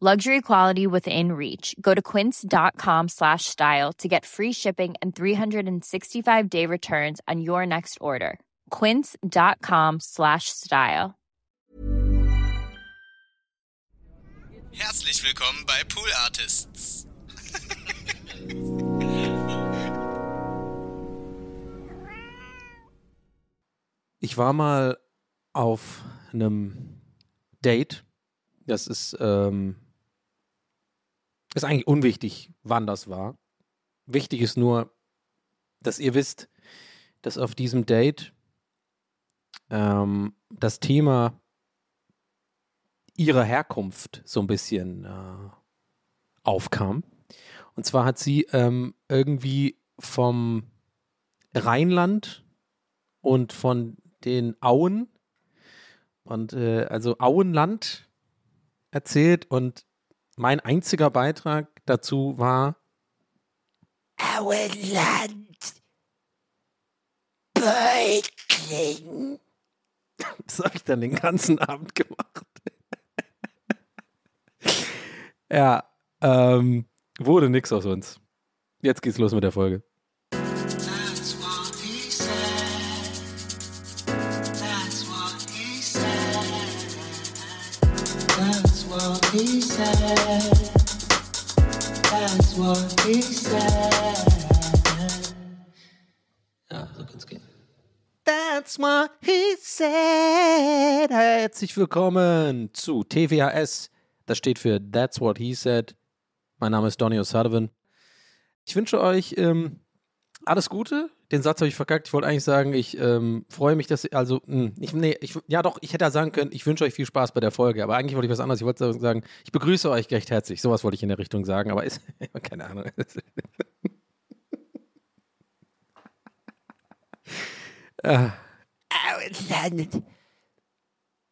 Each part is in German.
Luxury quality within reach. Go to quince.com slash style to get free shipping and 365 day returns on your next order. Quince.com slash style. Herzlich willkommen bei Pool Artists. Ich war mal auf einem Date. Das ist, ähm, ist eigentlich unwichtig, wann das war. Wichtig ist nur, dass ihr wisst, dass auf diesem Date ähm, das Thema ihrer Herkunft so ein bisschen äh, aufkam. Und zwar hat sie ähm, irgendwie vom Rheinland und von den Auen und äh, also Auenland erzählt und mein einziger Beitrag dazu war Auenland. Beutling. Das habe ich dann den ganzen Abend gemacht. ja, ähm, wurde nix aus uns. Jetzt geht's los mit der Folge. That's what he said. Herzlich willkommen zu TVHS. Das steht für That's what he said. Mein Name ist Donny O'Sullivan. Ich wünsche euch ähm, alles Gute. Den Satz habe ich verkackt. Ich wollte eigentlich sagen, ich ähm, freue mich, dass ihr, also, mh, ich, nee, ich, ja doch, ich hätte ja sagen können, ich wünsche euch viel Spaß bei der Folge, aber eigentlich wollte ich was anderes. Ich wollte sagen, ich begrüße euch recht herzlich. Sowas wollte ich in der Richtung sagen, aber ist, keine Ahnung. Ah. Auenland.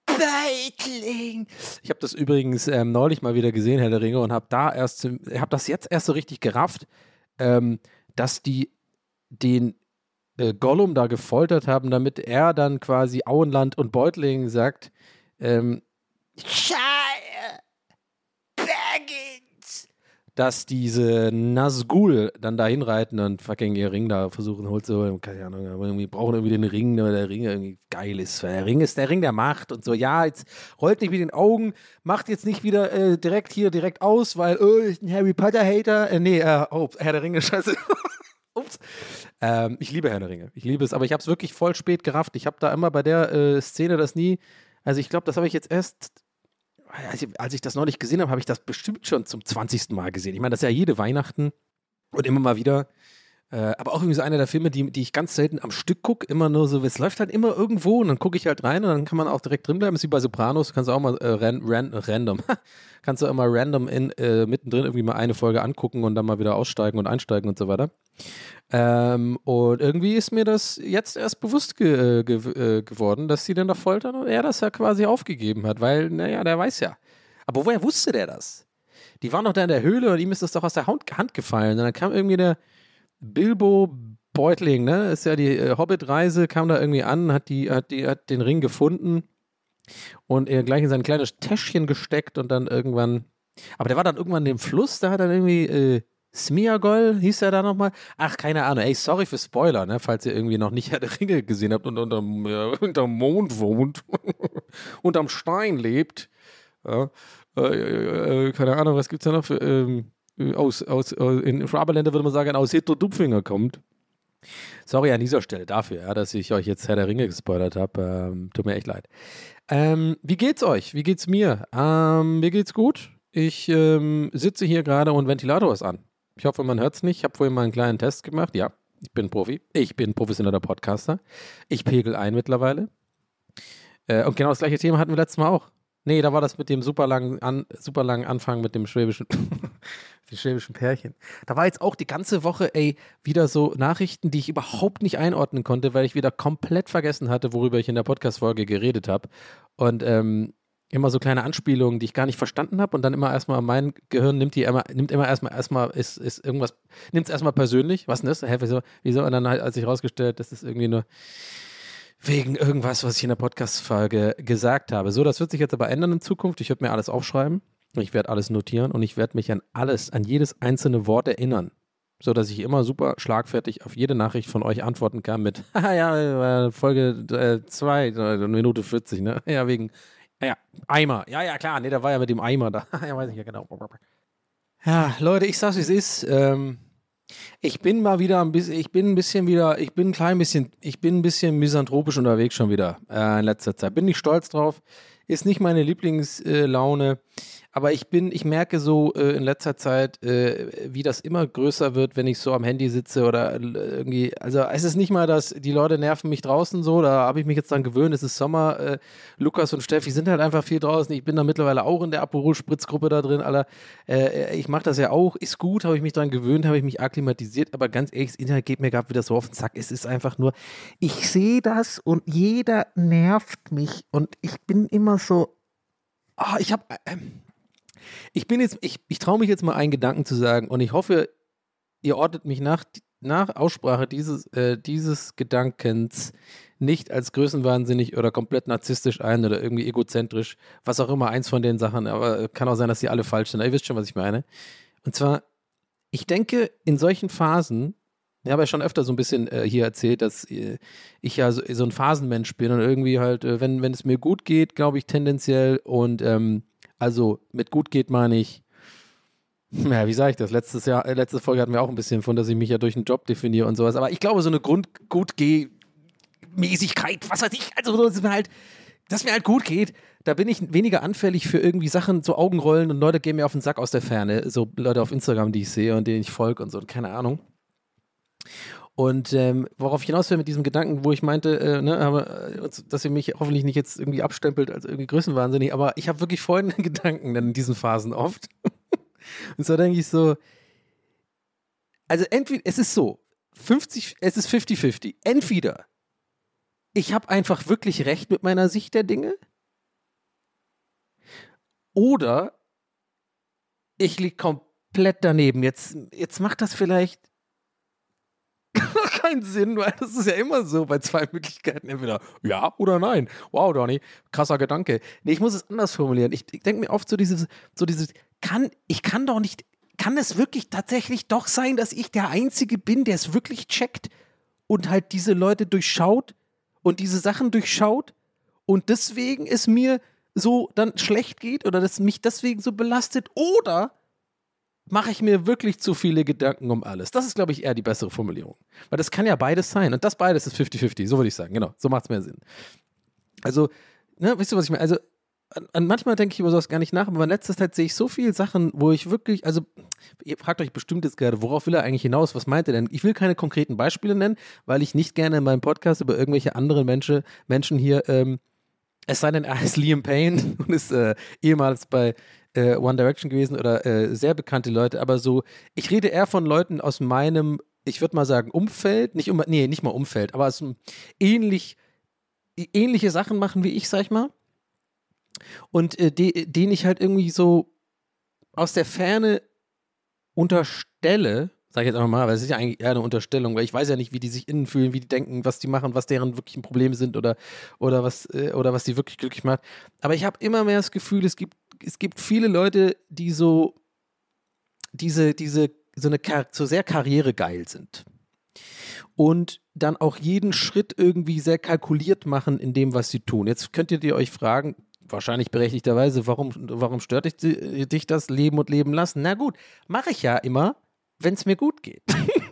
Beutling. Ich habe das übrigens ähm, neulich mal wieder gesehen, Herr der Ringe, und habe da erst, habe das jetzt erst so richtig gerafft, ähm, dass die den äh, Gollum da gefoltert haben, damit er dann quasi Auenland und Beutling sagt. Ähm, Shire. Baggins. Dass diese Nazgul dann dahin reiten und fucking ihr Ring da versuchen holt so, keine Ahnung, aber irgendwie brauchen irgendwie den Ring, weil der Ring irgendwie geil ist. Der Ring ist der Ring der Macht und so, ja, jetzt rollt nicht mit den Augen, macht jetzt nicht wieder äh, direkt hier direkt aus, weil, oh, ich bin Harry Potter-Hater. Äh, nee, äh, oh, Herr der Ringe, scheiße. Ups. Ähm, ich liebe Herr der Ringe. Ich liebe es, aber ich habe es wirklich voll spät gerafft. Ich habe da immer bei der äh, Szene das nie, also ich glaube, das habe ich jetzt erst als ich, das neulich gesehen habe, habe ich das bestimmt schon zum 20. Mal gesehen. Ich meine, das ist ja jede Weihnachten und immer mal wieder. Äh, aber auch irgendwie so einer der Filme, die, die ich ganz selten am Stück gucke, immer nur so, es läuft halt immer irgendwo und dann gucke ich halt rein und dann kann man auch direkt drin bleiben. Ist wie bei Sopranos, kannst du auch mal äh, ran, ran, random, kannst du immer random in, äh, mittendrin irgendwie mal eine Folge angucken und dann mal wieder aussteigen und einsteigen und so weiter. Ähm, und irgendwie ist mir das jetzt erst bewusst ge, äh, ge, äh, geworden, dass sie den da foltern und er das ja quasi aufgegeben hat, weil, naja, der weiß ja. Aber woher wusste der das? Die waren doch da in der Höhle und ihm ist das doch aus der Hand, Hand gefallen. Und dann kam irgendwie der Bilbo Beutling, ne? Ist ja die äh, Hobbit-Reise, kam da irgendwie an, hat, die, hat, die, hat den Ring gefunden und er gleich in sein kleines Täschchen gesteckt und dann irgendwann. Aber der war dann irgendwann im Fluss, da hat er irgendwie. Äh, Smiagol hieß er da nochmal? Ach, keine Ahnung. Ey, sorry für Spoiler, ne? falls ihr irgendwie noch nicht Herr der Ringe gesehen habt und unterm, äh, unterm Mond wohnt, unterm Stein lebt. Ja, äh, äh, keine Ahnung, was gibt's da noch für. Ähm, äh, aus, aus, aus in Schwaberländer würde man sagen, aus Hitler-Dupfinger kommt. Sorry an dieser Stelle dafür, ja, dass ich euch jetzt Herr der Ringe gespoilert habe. Ähm, tut mir echt leid. Ähm, wie geht's euch? Wie geht's mir? Ähm, mir geht's gut. Ich ähm, sitze hier gerade und Ventilator ist an. Ich hoffe, man hört es nicht. Ich habe vorhin mal einen kleinen Test gemacht. Ja, ich bin Profi. Ich bin professioneller Podcaster. Ich pegel ein mittlerweile. Äh, und genau das gleiche Thema hatten wir letztes Mal auch. Nee, da war das mit dem super langen, an, super langen Anfang mit dem schwäbischen, dem schwäbischen Pärchen. Da war jetzt auch die ganze Woche, ey, wieder so Nachrichten, die ich überhaupt nicht einordnen konnte, weil ich wieder komplett vergessen hatte, worüber ich in der Podcast-Folge geredet habe. Und ähm, immer so kleine Anspielungen, die ich gar nicht verstanden habe und dann immer erstmal mein Gehirn nimmt die immer, nimmt immer erstmal erstmal ist, ist irgendwas, nimmt es erstmal persönlich, was denn das? Hä, wieso? Und dann hat sich rausgestellt, das ist irgendwie nur wegen irgendwas, was ich in der Podcast-Folge gesagt habe. So, das wird sich jetzt aber ändern in Zukunft. Ich werde mir alles aufschreiben, ich werde alles notieren und ich werde mich an alles, an jedes einzelne Wort erinnern. So dass ich immer super schlagfertig auf jede Nachricht von euch antworten kann mit, ja, Folge 2, äh, Minute 40, ne? Ja, wegen ja, Eimer. Ja, ja, klar. Nee, der war ja mit dem Eimer da. ja, weiß ich ja genau. Ja, Leute, ich sag's, wie es ist. Ähm, ich bin mal wieder ein bisschen, ich bin ein bisschen wieder, ich bin ein klein bisschen, ich bin ein bisschen misanthropisch unterwegs schon wieder äh, in letzter Zeit. Bin nicht stolz drauf. Ist nicht meine Lieblingslaune. Äh, aber ich bin, ich merke so äh, in letzter Zeit, äh, wie das immer größer wird, wenn ich so am Handy sitze oder äh, irgendwie. Also es ist nicht mal, dass die Leute nerven mich draußen so, da habe ich mich jetzt dran gewöhnt, es ist Sommer. Äh, Lukas und Steffi sind halt einfach viel draußen. Ich bin da mittlerweile auch in der Aperol-Spritzgruppe da drin, Alter. Äh, ich mache das ja auch, ist gut, habe ich mich dran gewöhnt, habe ich mich akklimatisiert, aber ganz ehrlich, das Internet geht mir gerade wieder so auf den Zack. Es ist einfach nur, ich sehe das und jeder nervt mich und ich bin immer so, oh, ich habe. Äh, ich bin jetzt, ich, ich traue mich jetzt mal einen Gedanken zu sagen und ich hoffe, ihr ordnet mich nach, nach Aussprache dieses, äh, dieses Gedankens nicht als größenwahnsinnig oder komplett narzisstisch ein oder irgendwie egozentrisch, was auch immer, eins von den Sachen, aber kann auch sein, dass die alle falsch sind. ihr wisst schon, was ich meine. Und zwar, ich denke, in solchen Phasen, ich habe ja schon öfter so ein bisschen äh, hier erzählt, dass äh, ich ja so, so, ein Phasenmensch bin und irgendwie halt, äh, wenn, wenn es mir gut geht, glaube ich tendenziell und ähm, also mit gut geht meine ich, ja, wie sage ich das? Letztes Jahr, äh, letzte Folge hatten wir auch ein bisschen von, dass ich mich ja durch einen Job definiere und sowas. Aber ich glaube, so eine Grund gut Mäßigkeit, was weiß ich, also dass mir halt, dass mir halt gut geht, da bin ich weniger anfällig für irgendwie Sachen, so Augenrollen und Leute gehen mir auf den Sack aus der Ferne, so Leute auf Instagram, die ich sehe und denen ich folge und so, keine Ahnung. Und ähm, worauf ich hinaus will mit diesem Gedanken, wo ich meinte, äh, ne, äh, dass ihr mich hoffentlich nicht jetzt irgendwie abstempelt als irgendwie größenwahnsinnig, aber ich habe wirklich folgende Gedanken dann in diesen Phasen oft. Und zwar denke ich so, also entweder, es ist so, 50, es ist 50-50. Entweder ich habe einfach wirklich recht mit meiner Sicht der Dinge oder ich liege komplett daneben. Jetzt, jetzt macht das vielleicht keinen Sinn, weil das ist ja immer so bei zwei Möglichkeiten. Entweder ja oder nein. Wow, Donny, krasser Gedanke. Nee, ich muss es anders formulieren. Ich, ich denke mir oft so dieses, so dieses, kann, ich kann doch nicht, kann es wirklich tatsächlich doch sein, dass ich der Einzige bin, der es wirklich checkt und halt diese Leute durchschaut und diese Sachen durchschaut und deswegen es mir so dann schlecht geht oder dass mich deswegen so belastet oder mache ich mir wirklich zu viele Gedanken um alles. Das ist, glaube ich, eher die bessere Formulierung. Weil das kann ja beides sein. Und das beides ist 50-50, so würde ich sagen. Genau, so macht es mehr Sinn. Also, ne, wisst ihr, was ich meine? Also, an, an manchmal denke ich über sowas gar nicht nach, aber in letzter Zeit sehe ich so viele Sachen, wo ich wirklich, also, ihr fragt euch bestimmt jetzt gerade, worauf will er eigentlich hinaus? Was meint er denn? Ich will keine konkreten Beispiele nennen, weil ich nicht gerne in meinem Podcast über irgendwelche anderen Menschen, Menschen hier, ähm, es sei denn, er heißt Liam Payne und ist äh, ehemals bei äh, One Direction gewesen oder äh, sehr bekannte Leute, aber so, ich rede eher von Leuten aus meinem, ich würde mal sagen, Umfeld, nicht um, nee, nicht mal Umfeld, aber aus ähnlich, ähnliche Sachen machen wie ich, sag ich mal. Und äh, de, den ich halt irgendwie so aus der Ferne unterstelle, sag ich jetzt einfach mal, weil es ist ja eigentlich eher eine Unterstellung, weil ich weiß ja nicht, wie die sich innen fühlen, wie die denken, was die machen, was deren wirklichen Probleme sind oder, oder, was, äh, oder was die wirklich glücklich macht. Aber ich habe immer mehr das Gefühl, es gibt es gibt viele Leute, die so diese, diese, so eine so sehr karrieregeil sind. Und dann auch jeden Schritt irgendwie sehr kalkuliert machen in dem, was sie tun. Jetzt könntet ihr euch fragen, wahrscheinlich berechtigterweise, warum, warum stört dich, dich das Leben und Leben lassen? Na gut, mache ich ja immer, wenn es mir gut geht.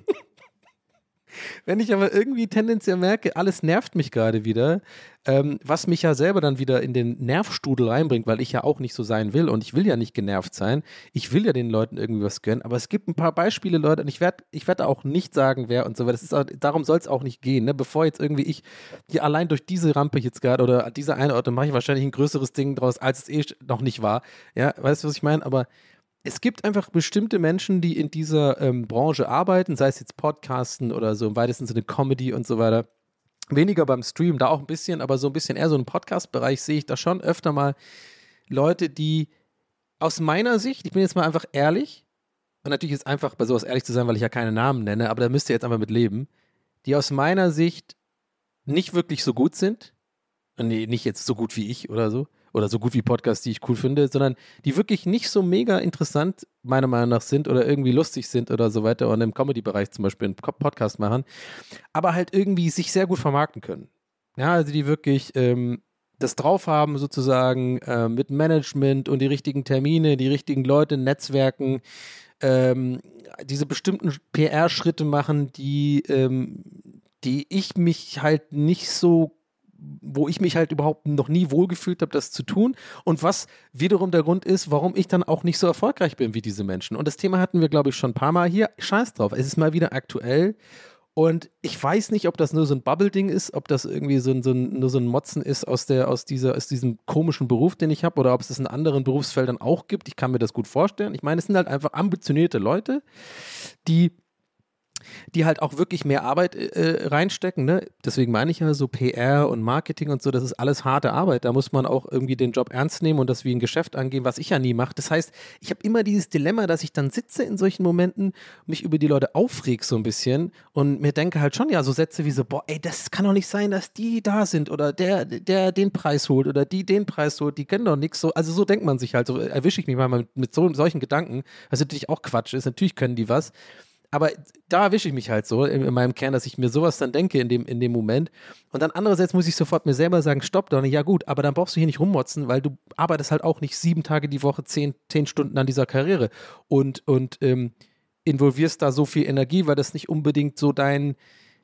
Wenn ich aber irgendwie tendenziell merke, alles nervt mich gerade wieder, ähm, was mich ja selber dann wieder in den Nervstudel reinbringt, weil ich ja auch nicht so sein will und ich will ja nicht genervt sein. Ich will ja den Leuten irgendwie was gönnen, aber es gibt ein paar Beispiele, Leute, und ich werde ich werd auch nicht sagen, wer und so weiter. Auch, darum soll es auch nicht gehen, ne? Bevor jetzt irgendwie ich hier allein durch diese Rampe jetzt gerade oder diese eine Orte mache ich wahrscheinlich ein größeres Ding draus, als es eh noch nicht war. Ja, weißt du, was ich meine? Aber es gibt einfach bestimmte Menschen, die in dieser ähm, Branche arbeiten, sei es jetzt Podcasten oder so im weitesten Sinne Comedy und so weiter. Weniger beim Stream, da auch ein bisschen, aber so ein bisschen eher so im Podcast-Bereich sehe ich da schon öfter mal Leute, die aus meiner Sicht, ich bin jetzt mal einfach ehrlich, und natürlich ist einfach bei sowas ehrlich zu sein, weil ich ja keine Namen nenne, aber da müsst ihr jetzt einfach mit leben, die aus meiner Sicht nicht wirklich so gut sind. Nee, nicht jetzt so gut wie ich oder so, oder so gut wie Podcasts, die ich cool finde, sondern die wirklich nicht so mega interessant, meiner Meinung nach, sind oder irgendwie lustig sind oder so weiter und im Comedy-Bereich zum Beispiel einen Podcast machen, aber halt irgendwie sich sehr gut vermarkten können. Ja, also die wirklich ähm, das drauf haben, sozusagen äh, mit Management und die richtigen Termine, die richtigen Leute, Netzwerken, ähm, diese bestimmten PR-Schritte machen, die, ähm, die ich mich halt nicht so wo ich mich halt überhaupt noch nie wohlgefühlt habe, das zu tun und was wiederum der Grund ist, warum ich dann auch nicht so erfolgreich bin wie diese Menschen. Und das Thema hatten wir, glaube ich, schon ein paar Mal hier. Scheiß drauf, es ist mal wieder aktuell und ich weiß nicht, ob das nur so ein Bubble-Ding ist, ob das irgendwie so ein, so ein, nur so ein Motzen ist aus, der, aus, dieser, aus diesem komischen Beruf, den ich habe, oder ob es das in anderen Berufsfeldern auch gibt. Ich kann mir das gut vorstellen. Ich meine, es sind halt einfach ambitionierte Leute, die die halt auch wirklich mehr Arbeit äh, reinstecken. Ne? Deswegen meine ich ja so PR und Marketing und so, das ist alles harte Arbeit. Da muss man auch irgendwie den Job ernst nehmen und das wie ein Geschäft angehen, was ich ja nie mache. Das heißt, ich habe immer dieses Dilemma, dass ich dann sitze in solchen Momenten, mich über die Leute aufreg so ein bisschen und mir denke halt schon ja so Sätze wie so, boah, ey, das kann doch nicht sein, dass die da sind oder der, der den Preis holt oder die den Preis holt, die kennen doch nichts. So, also so denkt man sich halt, so erwische ich mich mal mit, mit so, solchen Gedanken, was natürlich auch Quatsch ist. Natürlich können die was aber da erwische ich mich halt so in, in, meinem Kern, dass ich mir sowas dann denke in dem, in dem Moment. Und dann andererseits muss ich sofort mir selber sagen, stopp, Donny, ja gut, aber dann brauchst du hier nicht rummotzen, weil du arbeitest halt auch nicht sieben Tage die Woche, zehn, zehn Stunden an dieser Karriere und, und ähm, involvierst da so viel Energie, weil das nicht unbedingt so dein,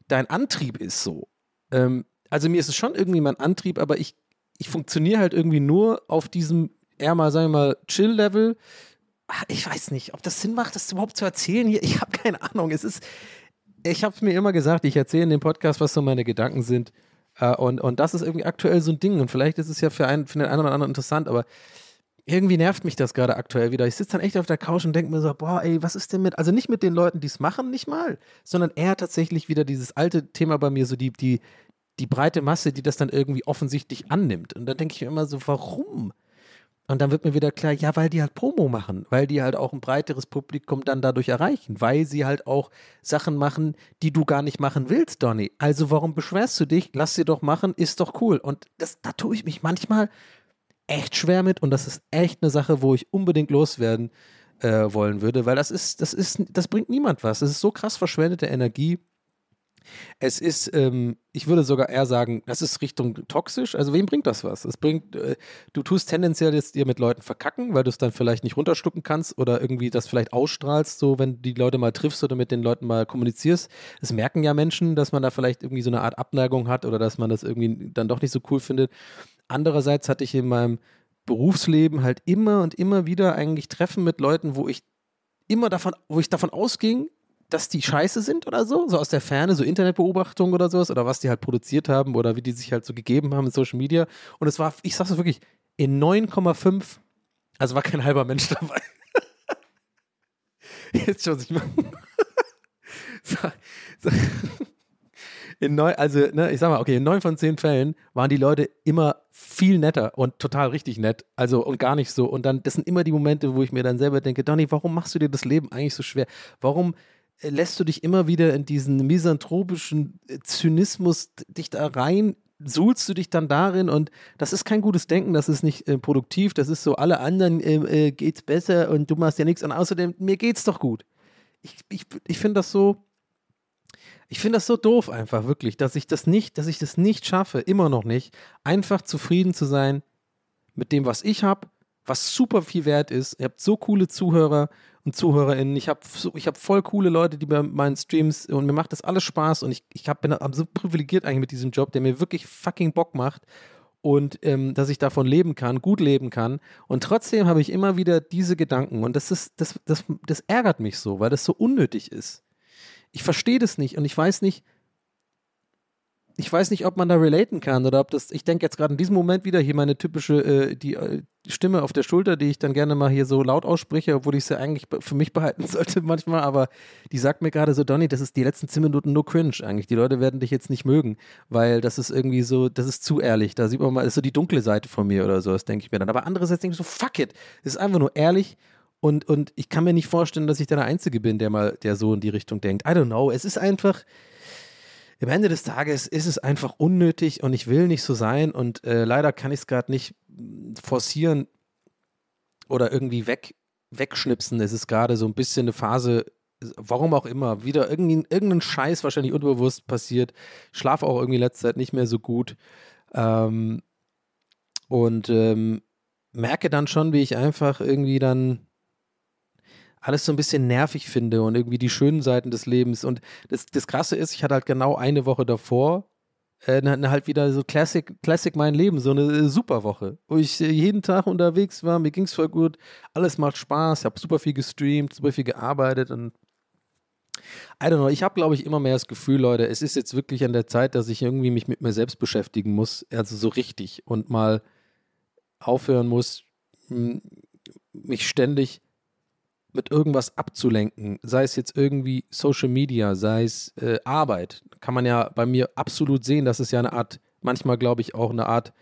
dein Antrieb ist so. Ähm, also mir ist es schon irgendwie mein Antrieb, aber ich, ich funktioniere halt irgendwie nur auf diesem eher mal, sagen wir mal, Chill-Level ich weiß nicht, ob das Sinn macht, das überhaupt zu erzählen hier. Ich habe keine Ahnung. Es ist, ich habe es mir immer gesagt, ich erzähle in dem Podcast, was so meine Gedanken sind. Äh, und, und das ist irgendwie aktuell so ein Ding. Und vielleicht ist es ja für, einen, für den einen oder anderen interessant, aber irgendwie nervt mich das gerade aktuell wieder. Ich sitze dann echt auf der Couch und denke mir so, boah, ey, was ist denn mit, also nicht mit den Leuten, die es machen, nicht mal, sondern eher tatsächlich wieder dieses alte Thema bei mir, so die, die, die breite Masse, die das dann irgendwie offensichtlich annimmt. Und dann denke ich mir immer so, warum? Und dann wird mir wieder klar, ja, weil die halt Promo machen, weil die halt auch ein breiteres Publikum dann dadurch erreichen, weil sie halt auch Sachen machen, die du gar nicht machen willst, Donny. Also warum beschwerst du dich? Lass sie doch machen, ist doch cool. Und das, da tue ich mich manchmal echt schwer mit und das ist echt eine Sache, wo ich unbedingt loswerden äh, wollen würde, weil das ist, das ist, das bringt niemand was. Das ist so krass verschwendete Energie es ist, ähm, ich würde sogar eher sagen, das ist Richtung toxisch. Also wem bringt das was? Es bringt, äh, du tust tendenziell jetzt dir mit Leuten verkacken, weil du es dann vielleicht nicht runterschlucken kannst oder irgendwie das vielleicht ausstrahlst, so wenn du die Leute mal triffst oder mit den Leuten mal kommunizierst. Es merken ja Menschen, dass man da vielleicht irgendwie so eine Art Abneigung hat oder dass man das irgendwie dann doch nicht so cool findet. Andererseits hatte ich in meinem Berufsleben halt immer und immer wieder eigentlich Treffen mit Leuten, wo ich immer davon, wo ich davon ausging, dass die scheiße sind oder so, so aus der Ferne, so Internetbeobachtung oder sowas, oder was die halt produziert haben oder wie die sich halt so gegeben haben in Social Media. Und es war, ich sag's wirklich, in 9,5, also war kein halber Mensch dabei. Jetzt schon sich mal. so, so. In neun, also, ne, ich sag mal, okay, in neun von zehn Fällen waren die Leute immer viel netter und total richtig nett. Also und gar nicht so. Und dann, das sind immer die Momente, wo ich mir dann selber denke, Donny, warum machst du dir das Leben eigentlich so schwer? Warum lässt du dich immer wieder in diesen misanthropischen äh, Zynismus dich da rein, suhlst du dich dann darin und das ist kein gutes Denken, das ist nicht äh, produktiv, das ist so, alle anderen äh, äh, geht's besser und du machst ja nichts und außerdem, mir geht's doch gut. Ich, ich, ich finde das so, ich finde das so doof einfach, wirklich, dass ich das nicht, dass ich das nicht schaffe, immer noch nicht, einfach zufrieden zu sein mit dem, was ich habe, was super viel wert ist. Ihr habt so coole Zuhörer und ZuhörerInnen. Ich habe ich hab voll coole Leute, die bei meinen Streams und mir macht das alles Spaß und ich, ich hab, bin so privilegiert eigentlich mit diesem Job, der mir wirklich fucking Bock macht und ähm, dass ich davon leben kann, gut leben kann. Und trotzdem habe ich immer wieder diese Gedanken und das ist, das, das, das ärgert mich so, weil das so unnötig ist. Ich verstehe das nicht und ich weiß nicht, ich weiß nicht, ob man da relaten kann oder ob das, ich denke jetzt gerade in diesem Moment wieder hier meine typische, äh, die, äh, Stimme auf der Schulter, die ich dann gerne mal hier so laut ausspreche, obwohl ich sie eigentlich für mich behalten sollte manchmal, aber die sagt mir gerade so, Donny, das ist die letzten zehn Minuten nur cringe eigentlich. Die Leute werden dich jetzt nicht mögen, weil das ist irgendwie so, das ist zu ehrlich. Da sieht man mal, das ist so die dunkle Seite von mir oder so, das denke ich mir dann. Aber andererseits denke ich so, fuck it, es ist einfach nur ehrlich und, und ich kann mir nicht vorstellen, dass ich da der Einzige bin, der mal, der so in die Richtung denkt. I don't know, es ist einfach, am Ende des Tages ist es einfach unnötig und ich will nicht so sein und äh, leider kann ich es gerade nicht forcieren oder irgendwie weg, wegschnipsen. Es ist gerade so ein bisschen eine Phase, warum auch immer, wieder irgendein, irgendein Scheiß wahrscheinlich unbewusst passiert. Schlaf auch irgendwie letzte Zeit nicht mehr so gut. Ähm, und ähm, merke dann schon, wie ich einfach irgendwie dann alles so ein bisschen nervig finde und irgendwie die schönen Seiten des Lebens. Und das, das Krasse ist, ich hatte halt genau eine Woche davor äh, halt wieder so Classic, Classic mein Leben, so eine äh, super Woche, wo ich äh, jeden Tag unterwegs war, mir ging es voll gut, alles macht Spaß, ich habe super viel gestreamt, super viel gearbeitet und I don't know, ich habe glaube ich immer mehr das Gefühl, Leute, es ist jetzt wirklich an der Zeit, dass ich irgendwie mich mit mir selbst beschäftigen muss, also so richtig und mal aufhören muss, mich ständig mit irgendwas abzulenken, sei es jetzt irgendwie Social Media, sei es äh, Arbeit, kann man ja bei mir absolut sehen, dass es ja eine Art, manchmal glaube ich auch eine Art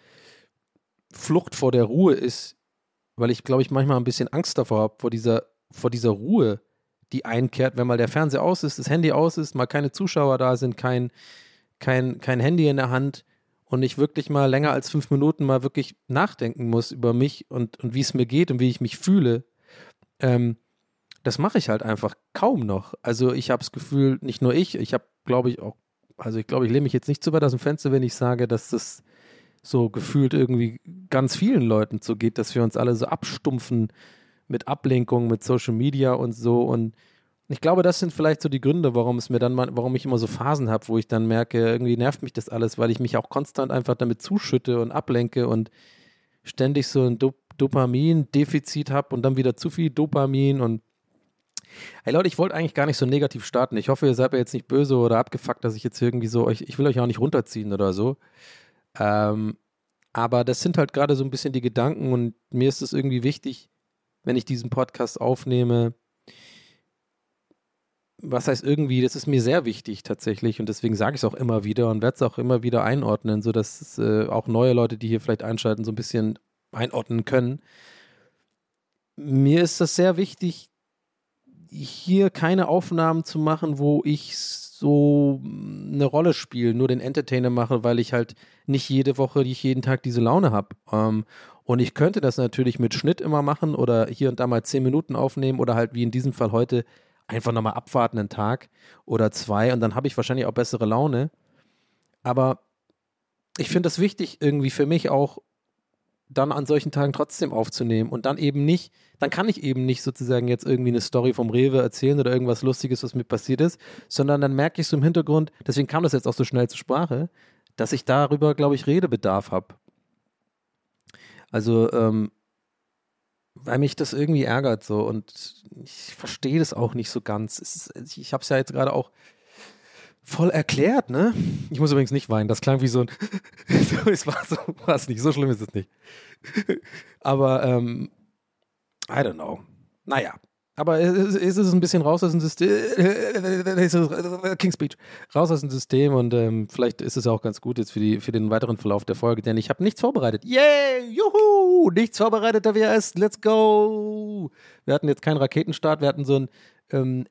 Flucht vor der Ruhe ist, weil ich glaube ich manchmal ein bisschen Angst davor habe, vor dieser, vor dieser Ruhe, die einkehrt, wenn mal der Fernseher aus ist, das Handy aus ist, mal keine Zuschauer da sind, kein, kein, kein Handy in der Hand und ich wirklich mal länger als fünf Minuten mal wirklich nachdenken muss über mich und, und wie es mir geht und wie ich mich fühle. Ähm, das mache ich halt einfach kaum noch. Also ich habe das Gefühl, nicht nur ich, ich habe, glaube ich, auch, also ich glaube, ich lehne mich jetzt nicht zu weit aus dem Fenster, wenn ich sage, dass das so gefühlt irgendwie ganz vielen Leuten so geht, dass wir uns alle so abstumpfen mit Ablenkung, mit Social Media und so. Und ich glaube, das sind vielleicht so die Gründe, warum es mir dann mal, warum ich immer so Phasen habe, wo ich dann merke, irgendwie nervt mich das alles, weil ich mich auch konstant einfach damit zuschütte und ablenke und ständig so ein Dop Dopamin-Defizit habe und dann wieder zu viel Dopamin und Hey Leute, ich wollte eigentlich gar nicht so negativ starten. Ich hoffe, ihr seid mir jetzt nicht böse oder abgefuckt, dass ich jetzt irgendwie so euch, ich will euch auch nicht runterziehen oder so. Ähm, aber das sind halt gerade so ein bisschen die Gedanken und mir ist es irgendwie wichtig, wenn ich diesen Podcast aufnehme. Was heißt irgendwie, das ist mir sehr wichtig tatsächlich und deswegen sage ich es auch immer wieder und werde es auch immer wieder einordnen, sodass äh, auch neue Leute, die hier vielleicht einschalten, so ein bisschen einordnen können. Mir ist das sehr wichtig, hier keine Aufnahmen zu machen, wo ich so eine Rolle spiele, nur den Entertainer mache, weil ich halt nicht jede Woche, nicht jeden Tag diese Laune habe. Ähm, und ich könnte das natürlich mit Schnitt immer machen oder hier und da mal zehn Minuten aufnehmen oder halt wie in diesem Fall heute einfach nochmal abwarten einen Tag oder zwei und dann habe ich wahrscheinlich auch bessere Laune. Aber ich finde es wichtig, irgendwie für mich auch dann an solchen Tagen trotzdem aufzunehmen und dann eben nicht, dann kann ich eben nicht sozusagen jetzt irgendwie eine Story vom Rewe erzählen oder irgendwas Lustiges, was mir passiert ist, sondern dann merke ich so im Hintergrund, deswegen kam das jetzt auch so schnell zur Sprache, dass ich darüber, glaube ich, Redebedarf habe. Also, ähm, weil mich das irgendwie ärgert so und ich verstehe das auch nicht so ganz. Ist, ich habe es ja jetzt gerade auch voll erklärt, ne? Ich muss übrigens nicht weinen. Das klang wie so ein. es war so, war es nicht. So schlimm ist es nicht. Aber, ähm, I don't know. Naja. Aber es ist ein bisschen raus aus dem System. King's Speech. Raus aus dem System und ähm, vielleicht ist es auch ganz gut jetzt für, die, für den weiteren Verlauf der Folge, denn ich habe nichts vorbereitet. Yay! Juhu! Nichts vorbereitet, da wir es. Let's go! Wir hatten jetzt keinen Raketenstart, wir hatten so ein ähm,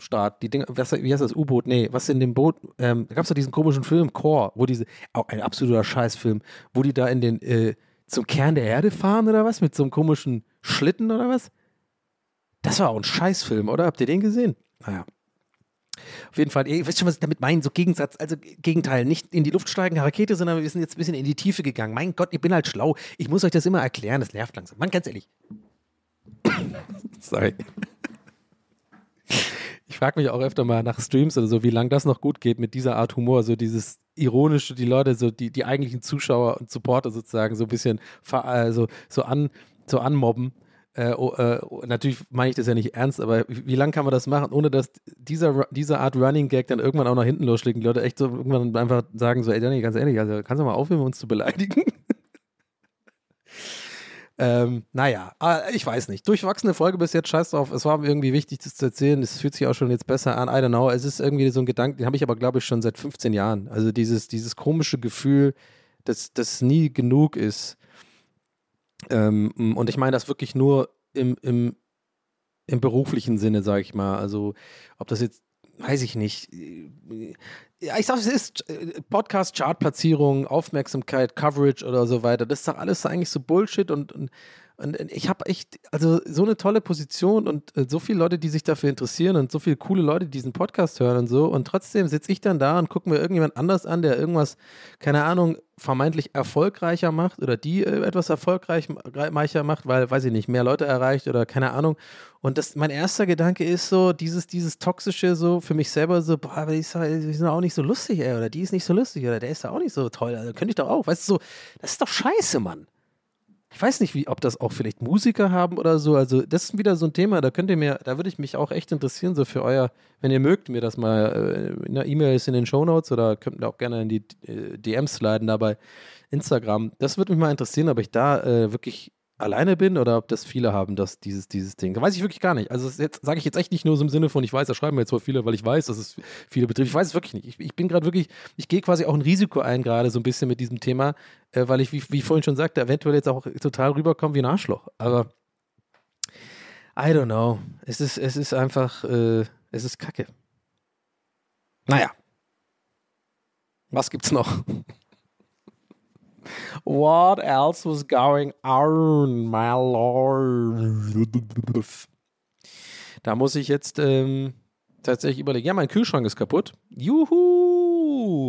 Erdbohrstart, die Dinge, was, wie heißt das, U-Boot? Nee, was in dem Boot, ähm, da gab es doch diesen komischen Film, Core, wo diese, auch ein absoluter Scheißfilm, wo die da in den, äh, zum Kern der Erde fahren oder was? Mit so einem komischen Schlitten oder was? Das war auch ein Scheißfilm, oder? Habt ihr den gesehen? Naja. Auf jeden Fall, ihr wisst schon, was ich damit meine, so Gegensatz, also Gegenteil, nicht in die Luft steigende Rakete, sondern wir sind jetzt ein bisschen in die Tiefe gegangen. Mein Gott, ich bin halt schlau. Ich muss euch das immer erklären, das nervt langsam. Mann, ganz ehrlich. Sorry. Ich frage mich auch öfter mal nach Streams oder so, wie lange das noch gut geht mit dieser Art Humor, so dieses ironische, die Leute, so die, die eigentlichen Zuschauer und Supporter sozusagen so ein bisschen also, so, an, so anmobben. Äh, oh, äh, natürlich meine ich das ja nicht ernst, aber wie, lange kann man das machen, ohne dass dieser, diese Art Running Gag dann irgendwann auch nach hinten losschlägt? Die Leute echt so irgendwann einfach sagen so, ey Danny, ganz ehrlich, also kannst du mal aufhören, uns zu beleidigen? Ähm, naja, äh, ich weiß nicht. Durchwachsene Folge bis jetzt, scheiß drauf. Es war irgendwie wichtig, das zu erzählen. Es fühlt sich auch schon jetzt besser an. I don't know. Es ist irgendwie so ein Gedanke, den habe ich aber, glaube ich, schon seit 15 Jahren. Also dieses, dieses komische Gefühl, dass das nie genug ist. Ähm, und ich meine das wirklich nur im, im, im beruflichen Sinne, sage ich mal. Also ob das jetzt weiß ich nicht. Ja, ich sag, es ist äh, Podcast, Chartplatzierung, Aufmerksamkeit, Coverage oder so weiter. Das ist doch alles eigentlich so Bullshit und, und, und ich habe echt, also so eine tolle Position und äh, so viele Leute, die sich dafür interessieren und so viele coole Leute, die diesen Podcast hören und so. Und trotzdem sitze ich dann da und gucke mir irgendjemand anders an, der irgendwas, keine Ahnung, vermeintlich erfolgreicher macht oder die äh, etwas erfolgreicher macht, weil, weiß ich nicht, mehr Leute erreicht oder keine Ahnung. Und das, mein erster Gedanke ist so, dieses, dieses toxische so für mich selber so, boah, die, ist, die sind auch nicht so lustig, ey, oder die ist nicht so lustig, oder der ist da auch nicht so toll, also könnte ich doch auch, weißt du, so, das ist doch scheiße, Mann. Ich weiß nicht, wie, ob das auch vielleicht Musiker haben oder so. Also, das ist wieder so ein Thema, da könnt ihr mir, da würde ich mich auch echt interessieren, so für euer, wenn ihr mögt, mir das mal äh, in der E-Mail ist in den Shownotes oder könnt ihr auch gerne in die äh, DMs sliden dabei. Instagram. Das würde mich mal interessieren, ob ich da äh, wirklich alleine bin oder ob das viele haben, dass dieses, dieses Ding. Weiß ich wirklich gar nicht. Also jetzt sage ich jetzt echt nicht nur so im Sinne von, ich weiß, da schreiben mir jetzt wohl viele, weil ich weiß, dass es viele betrifft. Ich weiß es wirklich nicht. Ich, ich bin gerade wirklich, ich gehe quasi auch ein Risiko ein, gerade so ein bisschen mit diesem Thema, äh, weil ich, wie, wie ich vorhin schon sagte, eventuell jetzt auch total rüberkomme wie ein Arschloch. Aber I don't know. Es ist, es ist einfach, äh, es ist Kacke. Naja. Was gibt's noch? What else was going on, my lord? Da muss ich jetzt ähm, tatsächlich überlegen. Ja, mein Kühlschrank ist kaputt. Juhu!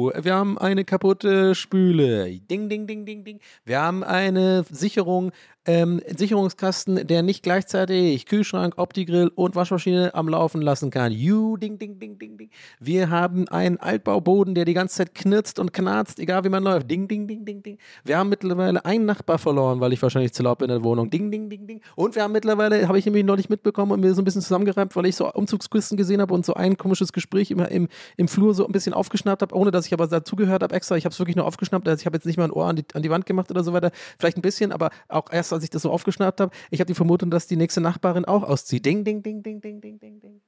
Wir haben eine kaputte Spüle. Ding, ding, ding, ding, ding. Wir haben eine Sicherung ähm, Sicherungskasten, der nicht gleichzeitig Kühlschrank, Opti-Grill und Waschmaschine am Laufen lassen kann. You, ding, ding, ding, ding, ding. Wir haben einen Altbauboden, der die ganze Zeit knirzt und knarzt, egal wie man läuft. Ding, ding, ding, ding, ding. Wir haben mittlerweile einen Nachbar verloren, weil ich wahrscheinlich zu laut bin in der Wohnung. Ding, ding, ding, ding. Und wir haben mittlerweile, habe ich nämlich neulich mitbekommen und mir so ein bisschen zusammengereimt, weil ich so Umzugskisten gesehen habe und so ein komisches Gespräch immer im, im Flur so ein bisschen aufgeschnappt habe, ohne dass ich aber dazugehört habe extra. Ich habe es wirklich nur aufgeschnappt. Also ich habe jetzt nicht mal ein Ohr an die, an die Wand gemacht oder so weiter. Vielleicht ein bisschen, aber auch erst, als ich das so aufgeschnappt habe, ich habe die Vermutung, dass die nächste Nachbarin auch auszieht. Ding, ding, ding, ding, ding, ding, ding, ding.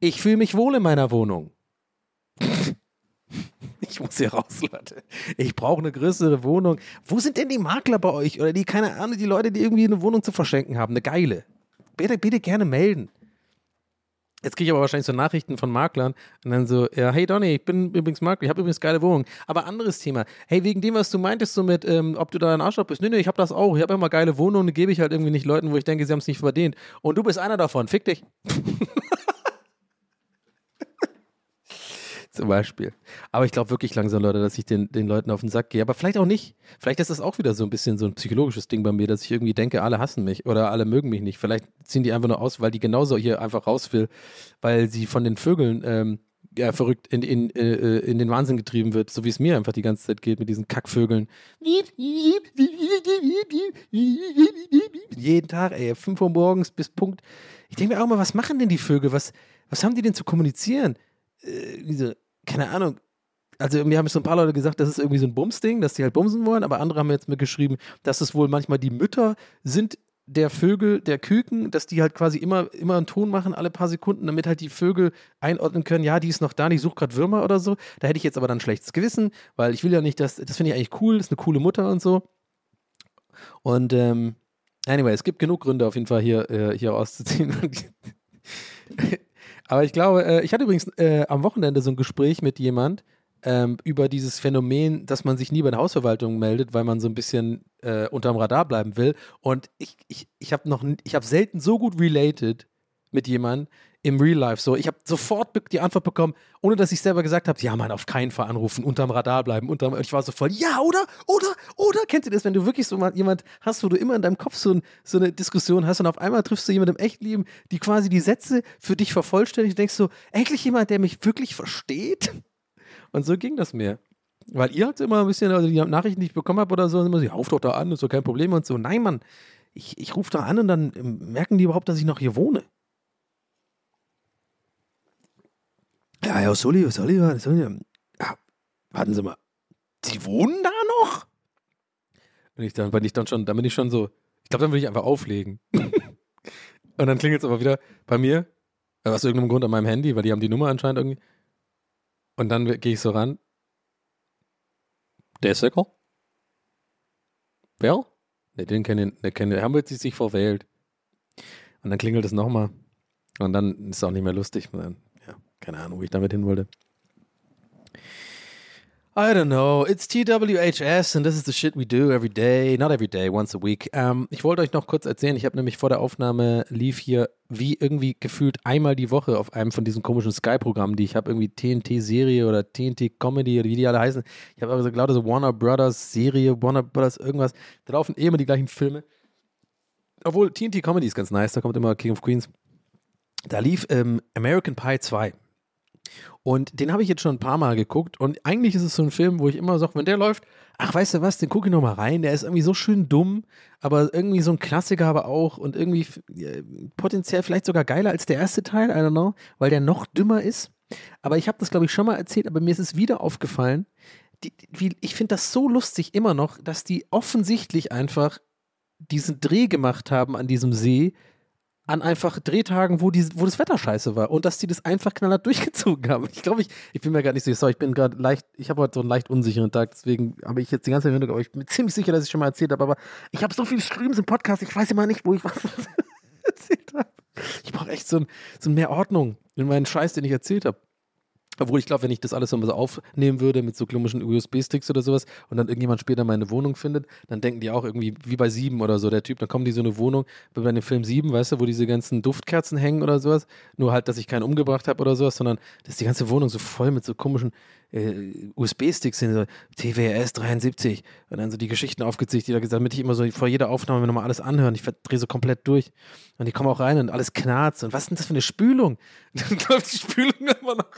Ich fühle mich wohl in meiner Wohnung. ich muss hier raus, Leute. Ich brauche eine größere Wohnung. Wo sind denn die Makler bei euch? Oder die, keine Ahnung, die Leute, die irgendwie eine Wohnung zu verschenken haben? Eine geile. Bitte, bitte gerne melden. Jetzt kriege ich aber wahrscheinlich so Nachrichten von Maklern und dann so, ja, hey Donny, ich bin übrigens Makler, ich habe übrigens geile Wohnung. Aber anderes Thema. Hey, wegen dem, was du meintest, so mit, ähm, ob du da ein Arschloch bist. Nee, nee, ich habe das auch. Ich habe immer geile Wohnungen, die gebe ich halt irgendwie nicht Leuten, wo ich denke, sie haben es nicht verdient. Und du bist einer davon. Fick dich. Zum Beispiel. Aber ich glaube wirklich langsam, Leute, dass ich den, den Leuten auf den Sack gehe. Aber vielleicht auch nicht. Vielleicht ist das auch wieder so ein bisschen so ein psychologisches Ding bei mir, dass ich irgendwie denke, alle hassen mich oder alle mögen mich nicht. Vielleicht ziehen die einfach nur aus, weil die genauso hier einfach raus will, weil sie von den Vögeln ähm, ja, verrückt in, in, äh, in den Wahnsinn getrieben wird, so wie es mir einfach die ganze Zeit geht mit diesen Kackvögeln. Jeden Tag, ey, 5 Uhr morgens bis Punkt. Ich denke mir auch mal, was machen denn die Vögel? Was, was haben die denn zu kommunizieren? Äh, diese, keine Ahnung. Also mir haben so ein paar Leute gesagt, das ist irgendwie so ein Bumsding, dass die halt bumsen wollen, aber andere haben jetzt mir geschrieben, dass es wohl manchmal die Mütter sind der Vögel, der Küken, dass die halt quasi immer, immer einen Ton machen, alle paar Sekunden, damit halt die Vögel einordnen können, ja, die ist noch da, die sucht gerade Würmer oder so. Da hätte ich jetzt aber dann ein schlechtes Gewissen, weil ich will ja nicht, dass, das finde ich eigentlich cool, das ist eine coole Mutter und so. Und ähm, anyway, es gibt genug Gründe auf jeden Fall hier, äh, hier auszuziehen. aber ich glaube, äh, ich hatte übrigens äh, am Wochenende so ein Gespräch mit jemand, ähm, über dieses Phänomen, dass man sich nie bei der Hausverwaltung meldet, weil man so ein bisschen äh, unterm Radar bleiben will. Und ich, ich, ich habe noch, ich habe selten so gut related mit jemandem im Real Life. So, ich habe sofort die Antwort bekommen, ohne dass ich selber gesagt habe, ja, Mann, auf keinen Fall anrufen, unterm Radar bleiben, unterm, ich war so voll, ja, oder, oder, oder, kennt ihr das, wenn du wirklich so mal jemand hast, wo du immer in deinem Kopf so, ein, so eine Diskussion hast und auf einmal triffst du jemanden im Echtleben, die quasi die Sätze für dich vervollständigt, denkst du, endlich jemand, der mich wirklich versteht? Und so ging das mir. Weil ihr habt immer ein bisschen, also die Nachrichten, die ich bekommen habe oder so, immer so, ja, ruf doch da an, ist doch kein Problem und so. Nein, Mann, ich, ich rufe da an und dann merken die überhaupt, dass ich noch hier wohne. Ja, Herr Sullivan, Sullivan, Sullivan. Ja, warten Sie mal. Sie wohnen da noch? Und ich dann, wenn ich dann schon, dann bin ich schon so, ich glaube, dann würde ich einfach auflegen. und dann klingelt es aber wieder bei mir, aus irgendeinem Grund an meinem Handy, weil die haben die Nummer anscheinend irgendwie. Und dann gehe ich so ran. Der Sicker? Wer? Ne, den kennen, der kennt, haben wir sich verwählt. Und dann klingelt es nochmal. Und dann ist es auch nicht mehr lustig. Dann, ja, keine Ahnung, wo ich damit hin wollte. I don't know. It's TWHS and this is the shit we do every day. Not every day, once a week. Ähm, ich wollte euch noch kurz erzählen, ich habe nämlich vor der Aufnahme lief hier wie irgendwie gefühlt einmal die Woche auf einem von diesen komischen Sky-Programmen, die ich habe, irgendwie TNT-Serie oder TNT-Comedy oder wie die alle heißen. Ich habe aber so lauter so Warner Brothers Serie, Warner Brothers irgendwas. Da laufen eh immer die gleichen Filme. Obwohl TNT-Comedy ist ganz nice, da kommt immer King of Queens. Da lief ähm, American Pie 2. Und den habe ich jetzt schon ein paar Mal geguckt. Und eigentlich ist es so ein Film, wo ich immer sage, wenn der läuft, ach, weißt du was, den gucke ich nochmal rein. Der ist irgendwie so schön dumm, aber irgendwie so ein Klassiker aber auch und irgendwie äh, potenziell vielleicht sogar geiler als der erste Teil, I don't know, weil der noch dümmer ist. Aber ich habe das, glaube ich, schon mal erzählt, aber mir ist es wieder aufgefallen. Die, wie, ich finde das so lustig immer noch, dass die offensichtlich einfach diesen Dreh gemacht haben an diesem See, an einfach Drehtagen, wo, die, wo das Wetter scheiße war und dass die das einfach knallhart durchgezogen haben. Ich glaube, ich, ich bin mir gar nicht sicher, sorry, ich bin gerade leicht, ich habe heute so einen leicht unsicheren Tag, deswegen habe ich jetzt die ganze Erinnerung, aber ich bin ziemlich sicher, dass ich schon mal erzählt habe, aber ich habe so viele Streams im Podcast, ich weiß immer nicht, wo ich was erzählt habe. Ich brauche echt so, ein, so mehr Ordnung in meinen Scheiß, den ich erzählt habe. Obwohl ich glaube, wenn ich das alles nochmal so aufnehmen würde mit so komischen USB-Sticks oder sowas und dann irgendjemand später meine Wohnung findet, dann denken die auch irgendwie, wie bei Sieben oder so, der Typ, dann kommen die so eine Wohnung, wie bei dem Film Sieben, weißt du, wo diese ganzen Duftkerzen hängen oder sowas, nur halt, dass ich keinen umgebracht habe oder sowas, sondern dass die ganze Wohnung so voll mit so komischen äh, USB-Sticks sind, so TWS 73 und dann so die Geschichten aufgezählt, die da gesagt, damit ich immer so vor jeder Aufnahme nochmal alles anhören, ich verdrehe so komplett durch und die kommen auch rein und alles knarzt und was ist denn das für eine Spülung? Dann läuft die Spülung immer noch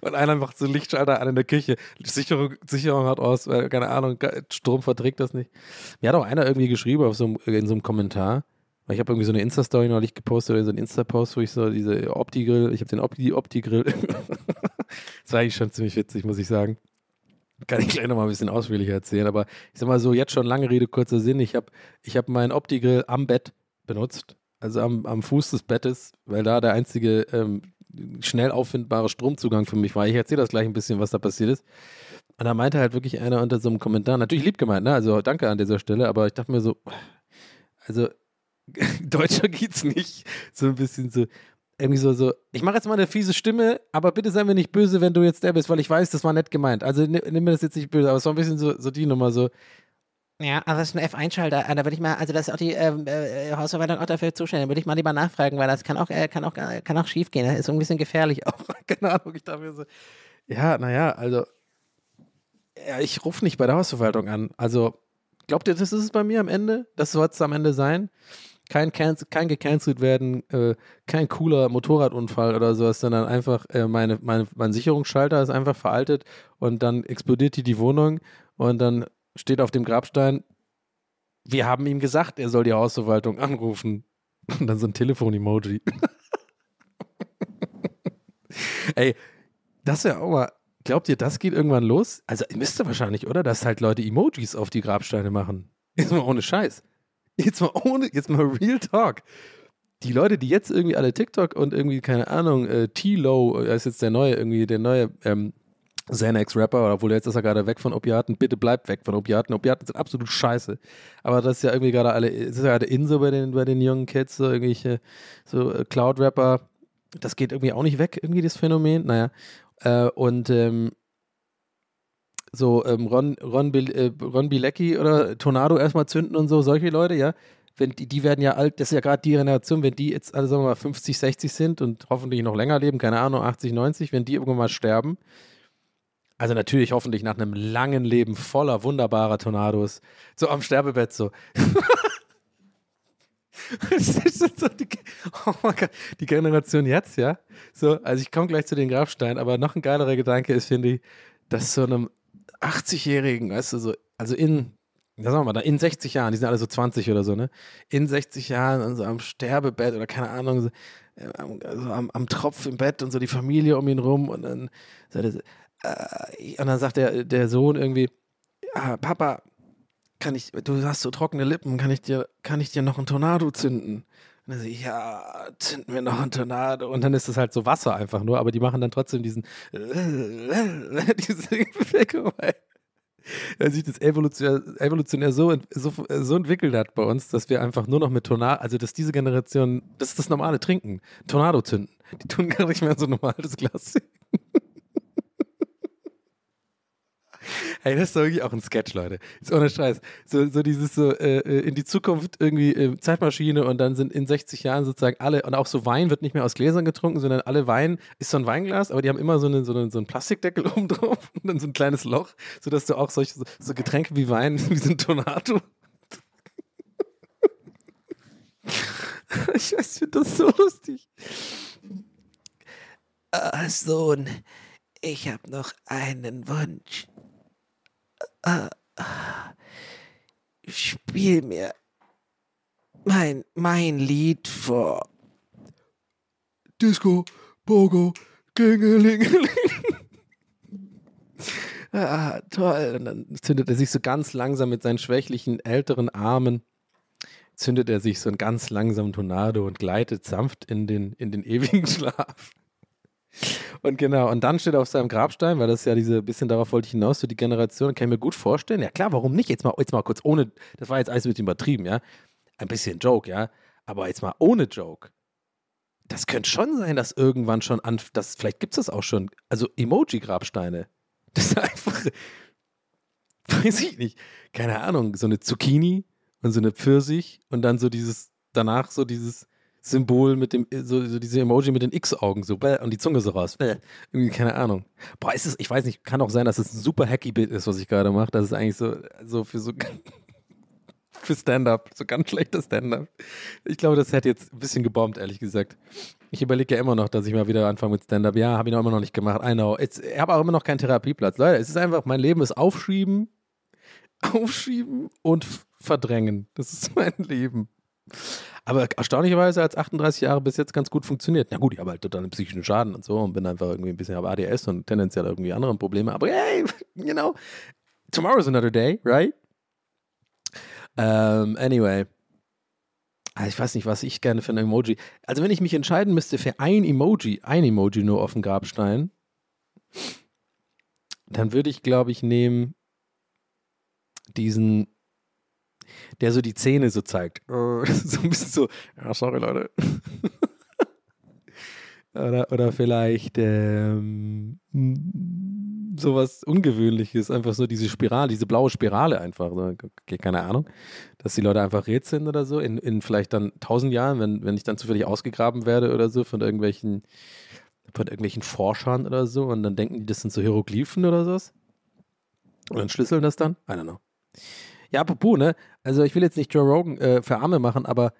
und einer macht so Lichtschalter an in der Küche. Sicherung, Sicherung hat aus, keine Ahnung, Strom verträgt das nicht. Mir hat auch einer irgendwie geschrieben auf so einem, in so einem Kommentar, weil ich habe irgendwie so eine Insta-Story neulich gepostet oder so einen Insta-Post, wo ich so diese Opti-Grill, ich habe den Opti, Opti-Grill. das war eigentlich schon ziemlich witzig, muss ich sagen. Kann ich gleich nochmal ein bisschen ausführlicher erzählen, aber ich sag mal so, jetzt schon lange Rede, kurzer Sinn. Ich habe ich hab meinen Opti-Grill am Bett benutzt, also am, am Fuß des Bettes, weil da der einzige ähm, schnell auffindbare Stromzugang für mich war. Ich erzähle das gleich ein bisschen, was da passiert ist. Und da meinte halt wirklich einer unter so einem Kommentar, natürlich lieb gemeint, ne? Also danke an dieser Stelle, aber ich dachte mir so, also deutscher geht's nicht. So ein bisschen so, irgendwie so, so, ich mache jetzt mal eine fiese Stimme, aber bitte sei mir nicht böse, wenn du jetzt der bist, weil ich weiß, das war nett gemeint. Also nimm, mir das jetzt nicht böse, aber es war ein bisschen so, so die Nummer so. Ja, aber das ist ein F1-Schalter. Da würde ich mal, also das ist auch die ähm, äh, Hausverwaltung auch dafür zuständig. Da würde ich mal lieber nachfragen, weil das kann auch, äh, kann auch, äh, kann auch schief gehen. Das ist so ein bisschen gefährlich auch. Keine Ahnung, ich dachte so, ja, naja, also, ja, ich rufe nicht bei der Hausverwaltung an. Also, glaubt ihr, das ist es bei mir am Ende? Das soll es am Ende sein? Kein, kein gecancelt werden, äh, kein cooler Motorradunfall oder sowas, sondern einfach äh, meine, meine, mein Sicherungsschalter ist einfach veraltet und dann explodiert die die Wohnung und dann steht auf dem Grabstein, wir haben ihm gesagt, er soll die Hausverwaltung anrufen. Und dann so ein Telefon-Emoji. Ey, das ja auch mal, glaubt ihr, das geht irgendwann los? Also müsste wahrscheinlich, oder? Dass halt Leute Emojis auf die Grabsteine machen. Jetzt mal ohne Scheiß. Jetzt mal ohne, jetzt mal Real Talk. Die Leute, die jetzt irgendwie alle TikTok und irgendwie, keine Ahnung, äh, T-Low, ist jetzt der neue, irgendwie der neue ähm, Xanax-Rapper, obwohl jetzt ist er gerade weg von Opiaten. Bitte bleibt weg von Opiaten. Opiaten sind absolut scheiße. Aber das ist ja irgendwie gerade alle, es ist ja gerade in so bei den, bei den jungen Kids, so irgendwelche, so äh, Cloud-Rapper. Das geht irgendwie auch nicht weg, irgendwie das Phänomen. Naja. Äh, und ähm, so ähm, Ron, Ron, Bil, äh, Ron Bilecki oder Tornado erstmal zünden und so, solche Leute, ja. wenn die, die werden ja alt, das ist ja gerade die Generation, wenn die jetzt alle, sagen wir mal, 50, 60 sind und hoffentlich noch länger leben, keine Ahnung, 80, 90, wenn die irgendwann mal sterben, also natürlich hoffentlich nach einem langen Leben voller wunderbarer Tornados, so am Sterbebett so. so die, oh mein Gott, die Generation jetzt, ja. So, also ich komme gleich zu den Grabsteinen, aber noch ein geilerer Gedanke ist, finde ich, dass so einem 80-Jährigen, weißt du, so, also in, ja, sagen wir mal, in 60 Jahren, die sind alle so 20 oder so, ne? In 60 Jahren, also am Sterbebett oder keine Ahnung, so, also am, am, Tropf im Bett und so die Familie um ihn rum und dann, so, äh, und dann sagt der, der Sohn irgendwie, ah, Papa, kann ich, du hast so trockene Lippen, kann ich dir, kann ich dir noch einen Tornado zünden? Und dann so, ja, zünden wir noch einen Tornado. Und dann ist es halt so Wasser einfach nur, aber die machen dann trotzdem diesen, diese Bewegung, weil er sich das evolutionär, evolutionär so, so, so, entwickelt hat bei uns, dass wir einfach nur noch mit Tornado, also dass diese Generation, das ist das normale Trinken, Tornado zünden. Die tun gar nicht mehr so normales Glas. Hey, das ist doch wirklich auch ein Sketch, Leute. Ist ohne Scheiß. So, so dieses so äh, äh, in die Zukunft irgendwie äh, Zeitmaschine und dann sind in 60 Jahren sozusagen alle, und auch so Wein wird nicht mehr aus Gläsern getrunken, sondern alle Wein ist so ein Weinglas, aber die haben immer so, eine, so, eine, so einen Plastikdeckel oben drauf und dann so ein kleines Loch, sodass du auch solche so, Getränke wie Wein, wie so ein Tornado. ich weiß, ich finde das so lustig. Ah, Sohn, ich habe noch einen Wunsch äh, spiel mir mein, mein Lied vor. Disco, Pogo, Klingelingeling. ah, toll. Und dann zündet er sich so ganz langsam mit seinen schwächlichen älteren Armen, zündet er sich so einen ganz langsamen Tornado und gleitet sanft in den, in den ewigen Schlaf. Und genau, und dann steht auf seinem Grabstein, weil das ja diese bisschen darauf wollte ich hinaus, so die Generation, kann ich mir gut vorstellen. Ja klar, warum nicht? Jetzt mal, jetzt mal kurz ohne, das war jetzt alles mit übertrieben, ja. Ein bisschen Joke, ja. Aber jetzt mal ohne Joke. Das könnte schon sein, dass irgendwann schon an, das, vielleicht gibt es das auch schon, also Emoji-Grabsteine. Das ist einfach, weiß ich nicht, keine Ahnung, so eine Zucchini und so eine Pfirsich und dann so dieses, danach so dieses, Symbol mit dem, so, so diese Emoji mit den X-Augen, so, und die Zunge so raus. Irgendwie, keine Ahnung. Boah, ist es, ich weiß nicht, kann auch sein, dass es ein super hacky Bild ist, was ich gerade mache. Das ist eigentlich so, so für so, für Stand-up, so ganz schlechter Stand-up. Ich glaube, das hätte jetzt ein bisschen gebombt, ehrlich gesagt. Ich überlege ja immer noch, dass ich mal wieder anfange mit Stand-up. Ja, habe ich noch immer noch nicht gemacht. I know. It's, ich habe auch immer noch keinen Therapieplatz. Leute, es ist einfach, mein Leben ist aufschieben, aufschieben und verdrängen. Das ist mein Leben. Aber erstaunlicherweise hat es 38 Jahre bis jetzt ganz gut funktioniert. Na gut, ich habe halt total einen psychischen Schaden und so und bin einfach irgendwie ein bisschen auf ADS und tendenziell irgendwie andere Probleme. Aber hey, you know, tomorrow's another day, right? Um, anyway. Ah, ich weiß nicht, was ich gerne für ein Emoji. Also, wenn ich mich entscheiden müsste für ein Emoji, ein Emoji nur auf dem Grabstein, dann würde ich, glaube ich, nehmen diesen der so die Zähne so zeigt. so ein bisschen so, ja, sorry Leute. oder, oder vielleicht ähm, sowas Ungewöhnliches, einfach so diese Spirale, diese blaue Spirale einfach. Okay, keine Ahnung, dass die Leute einfach rätseln oder so, in, in vielleicht dann tausend Jahren, wenn, wenn ich dann zufällig ausgegraben werde oder so von irgendwelchen, von irgendwelchen Forschern oder so und dann denken die, das sind so Hieroglyphen oder sowas. Und dann schlüsseln das dann? I don't know. Ja, apropos, ne? Also ich will jetzt nicht Joe Rogan äh, für Arme machen, aber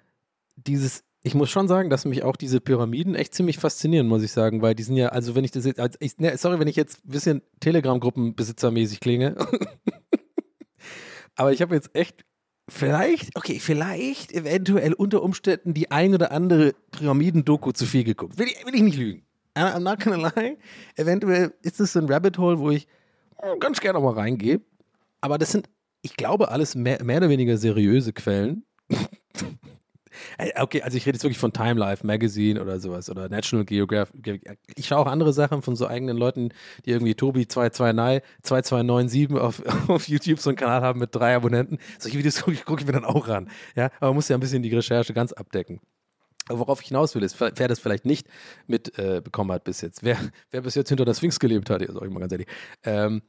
dieses, ich muss schon sagen, dass mich auch diese Pyramiden echt ziemlich faszinieren, muss ich sagen, weil die sind ja, also wenn ich das jetzt, als ich, ne, sorry, wenn ich jetzt ein bisschen Telegram-Gruppenbesitzermäßig klinge, aber ich habe jetzt echt vielleicht, okay, vielleicht eventuell unter Umständen die ein oder andere Pyramiden-Doku zu viel geguckt. Will ich, will ich nicht lügen. I'm not gonna lie. Eventuell ist es so ein Rabbit Hole, wo ich oh, ganz gerne mal reingehe. Aber das sind ich glaube, alles mehr, mehr oder weniger seriöse Quellen. okay, also ich rede jetzt wirklich von Time Life Magazine oder sowas oder National Geographic. Ich schaue auch andere Sachen von so eigenen Leuten, die irgendwie Tobi 2297 auf, auf YouTube so einen Kanal haben mit drei Abonnenten. Solche Videos gucke ich, guck ich mir dann auch ran. Ja, aber man muss ja ein bisschen die Recherche ganz abdecken. Worauf ich hinaus will, ist, wer das vielleicht nicht mitbekommen äh, hat bis jetzt, wer, wer bis jetzt hinter der Sphinx gelebt hat, sag ich mal ganz ehrlich, ähm,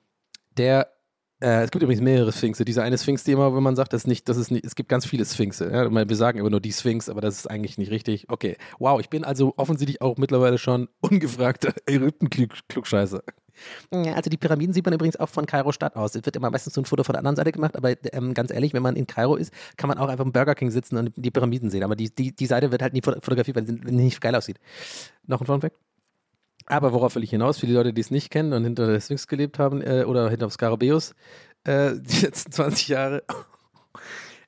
der Äh, es gibt übrigens mehrere Sphinxe. Diese eine Sphinx, die immer, wenn man sagt, das nicht, das ist nicht, es gibt ganz viele Sphinxe. Ja? Wir sagen immer nur die Sphinx, aber das ist eigentlich nicht richtig. Okay. Wow, ich bin also offensichtlich auch mittlerweile schon ungefragter Ägypten-Klugscheißer. Ja, also die Pyramiden sieht man übrigens auch von Kairo Stadt aus. Es wird immer meistens so ein Foto von der anderen Seite gemacht, aber ähm, ganz ehrlich, wenn man in Kairo ist, kann man auch einfach im Burger King sitzen und die Pyramiden sehen. Aber die, die, die Seite wird halt nie fotografiert, weil sie nicht geil aussieht. Noch ein Fun Fact? Aber worauf will ich hinaus? Für die Leute, die es nicht kennen und hinter der Sphinx gelebt haben äh, oder hinter dem Skarabäus, äh, die letzten 20 Jahre.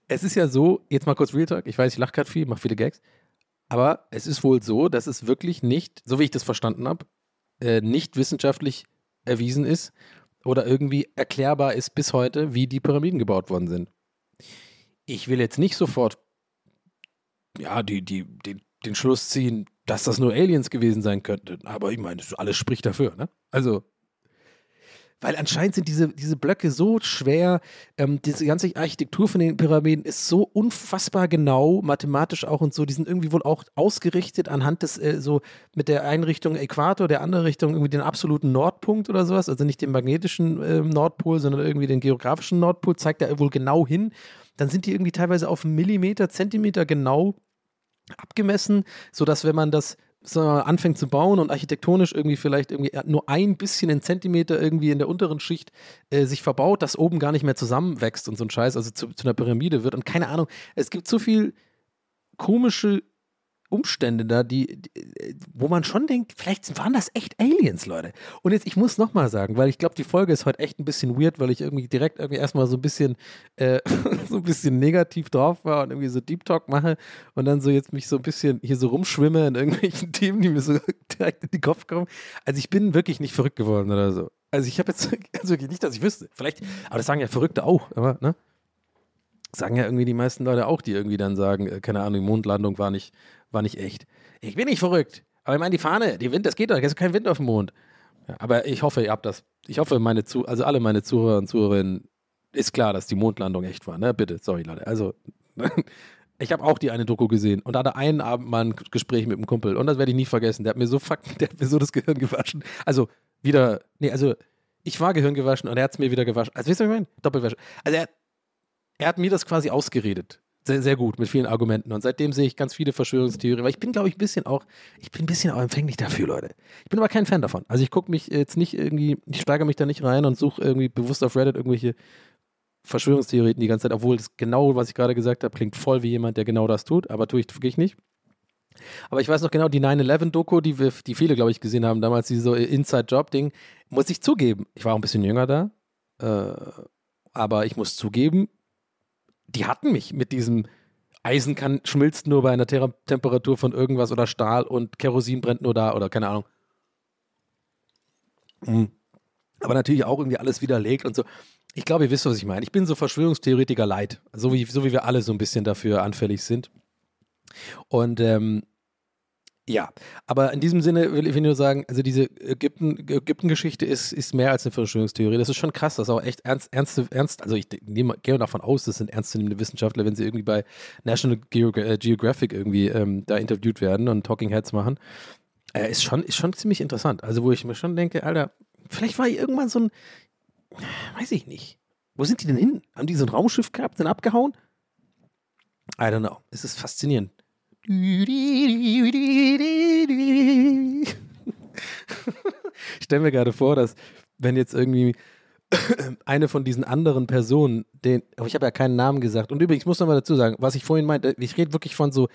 es ist ja so, jetzt mal kurz Real Talk, ich weiß, ich lache gerade viel, mache viele Gags, aber es ist wohl so, dass es wirklich nicht, so wie ich das verstanden habe, äh, nicht wissenschaftlich erwiesen ist oder irgendwie erklärbar ist bis heute, wie die Pyramiden gebaut worden sind. Ich will jetzt nicht sofort ja, die, die, den, den Schluss ziehen, dass das nur Aliens gewesen sein könnten. Aber ich meine, alles spricht dafür, ne? Also, weil anscheinend sind diese, diese Blöcke so schwer, ähm, diese ganze Architektur von den Pyramiden ist so unfassbar genau, mathematisch auch und so, die sind irgendwie wohl auch ausgerichtet anhand des, äh, so mit der einen Richtung Äquator, der anderen Richtung irgendwie den absoluten Nordpunkt oder sowas, also nicht den magnetischen äh, Nordpol, sondern irgendwie den geografischen Nordpol, zeigt er wohl genau hin. Dann sind die irgendwie teilweise auf Millimeter, Zentimeter genau abgemessen, sodass wenn man das anfängt zu bauen und architektonisch irgendwie vielleicht irgendwie nur ein bisschen in Zentimeter irgendwie in der unteren Schicht äh, sich verbaut, dass oben gar nicht mehr zusammenwächst und so ein Scheiß, also zu, zu einer Pyramide wird und keine Ahnung, es gibt so viel komische Umstände da, die, wo man schon denkt, vielleicht waren das echt Aliens, Leute. Und jetzt, ich muss nochmal sagen, weil ich glaube, die Folge ist heute echt ein bisschen weird, weil ich irgendwie direkt irgendwie erstmal so ein bisschen, äh, so ein bisschen negativ drauf war und irgendwie so Deep Talk mache und dann so jetzt mich so ein bisschen hier so rumschwimme in irgendwelchen Themen, die mir so direkt in den Kopf kommen. Also ich bin wirklich nicht verrückt geworden oder so. Also ich habe jetzt also wirklich nicht, dass ich wüsste. Vielleicht, aber das sagen ja Verrückte auch, aber, ne? Sagen ja irgendwie die meisten Leute auch, die irgendwie dann sagen, äh, keine Ahnung, die Mondlandung war nicht, war nicht echt. Ich bin nicht verrückt. Aber ich meine, die Fahne, die Wind, das geht doch, es ist kein Wind auf dem Mond. Ja, aber ich hoffe, ihr habt das. Ich hoffe, meine Zu also alle meine Zuhörer und Zuhörerinnen ist klar, dass die Mondlandung echt war, ne? Bitte, sorry, Leute. Also, ich habe auch die eine Doku gesehen und hatte einen Abend mal ein Gespräch mit einem Kumpel und das werde ich nie vergessen. Der hat mir so fuck, der hat mir so das Gehirn gewaschen. Also, wieder, nee, also, ich war Gehirn gewaschen und er hat es mir wieder gewaschen. Also, wisst ihr, was ich meine? Doppelwäsche. Also, er, er hat mir das quasi ausgeredet sehr, sehr gut mit vielen Argumenten. Und seitdem sehe ich ganz viele Verschwörungstheorien, weil ich bin, glaube ich, ein bisschen auch, ich bin ein bisschen auch empfänglich dafür, Leute. Ich bin aber kein Fan davon. Also ich gucke mich jetzt nicht irgendwie, ich steigere mich da nicht rein und suche irgendwie bewusst auf Reddit irgendwelche Verschwörungstheorien die ganze Zeit, obwohl das genau, was ich gerade gesagt habe, klingt voll wie jemand, der genau das tut, aber tue ich wirklich nicht. Aber ich weiß noch genau, die 9-11-Doku, die, wir, die viele, glaube ich, gesehen haben, damals, dieses so Inside-Job-Ding, muss ich zugeben. Ich war auch ein bisschen jünger da, äh, aber ich muss zugeben, die hatten mich mit diesem Eisen kann, schmilzt nur bei einer Ter Temperatur von irgendwas oder Stahl und Kerosin brennt nur da oder keine Ahnung. Mhm. Aber natürlich auch irgendwie alles widerlegt und so. Ich glaube, ihr wisst, was ich meine. Ich bin so Verschwörungstheoretiker leid, so wie, so wie wir alle so ein bisschen dafür anfällig sind. Und ähm, ja, aber in diesem Sinne will ich nur sagen, also diese Ägypten-Geschichte ist, ist mehr als eine Verschwörungstheorie. Das ist schon krass, das ist auch echt ernst, ernst, ernst also ich nehme, gehe davon aus, das sind ernstzunehmende Wissenschaftler, wenn sie irgendwie bei National äh, Geographic irgendwie ähm, da interviewt werden und Talking Heads machen. Äh, ist, schon, ist schon ziemlich interessant. Also wo ich mir schon denke, Alter, vielleicht war hier irgendwann so ein, weiß ich nicht. Wo sind die denn hin? Haben die so ein Raumschiff gehabt, sind abgehauen? I don't know. Es ist faszinierend. Ich stelle mir gerade vor, dass wenn jetzt irgendwie eine von diesen anderen Personen, den, aber ich habe ja keinen Namen gesagt. Und übrigens muss noch mal dazu sagen, was ich vorhin meinte, ich rede wirklich von so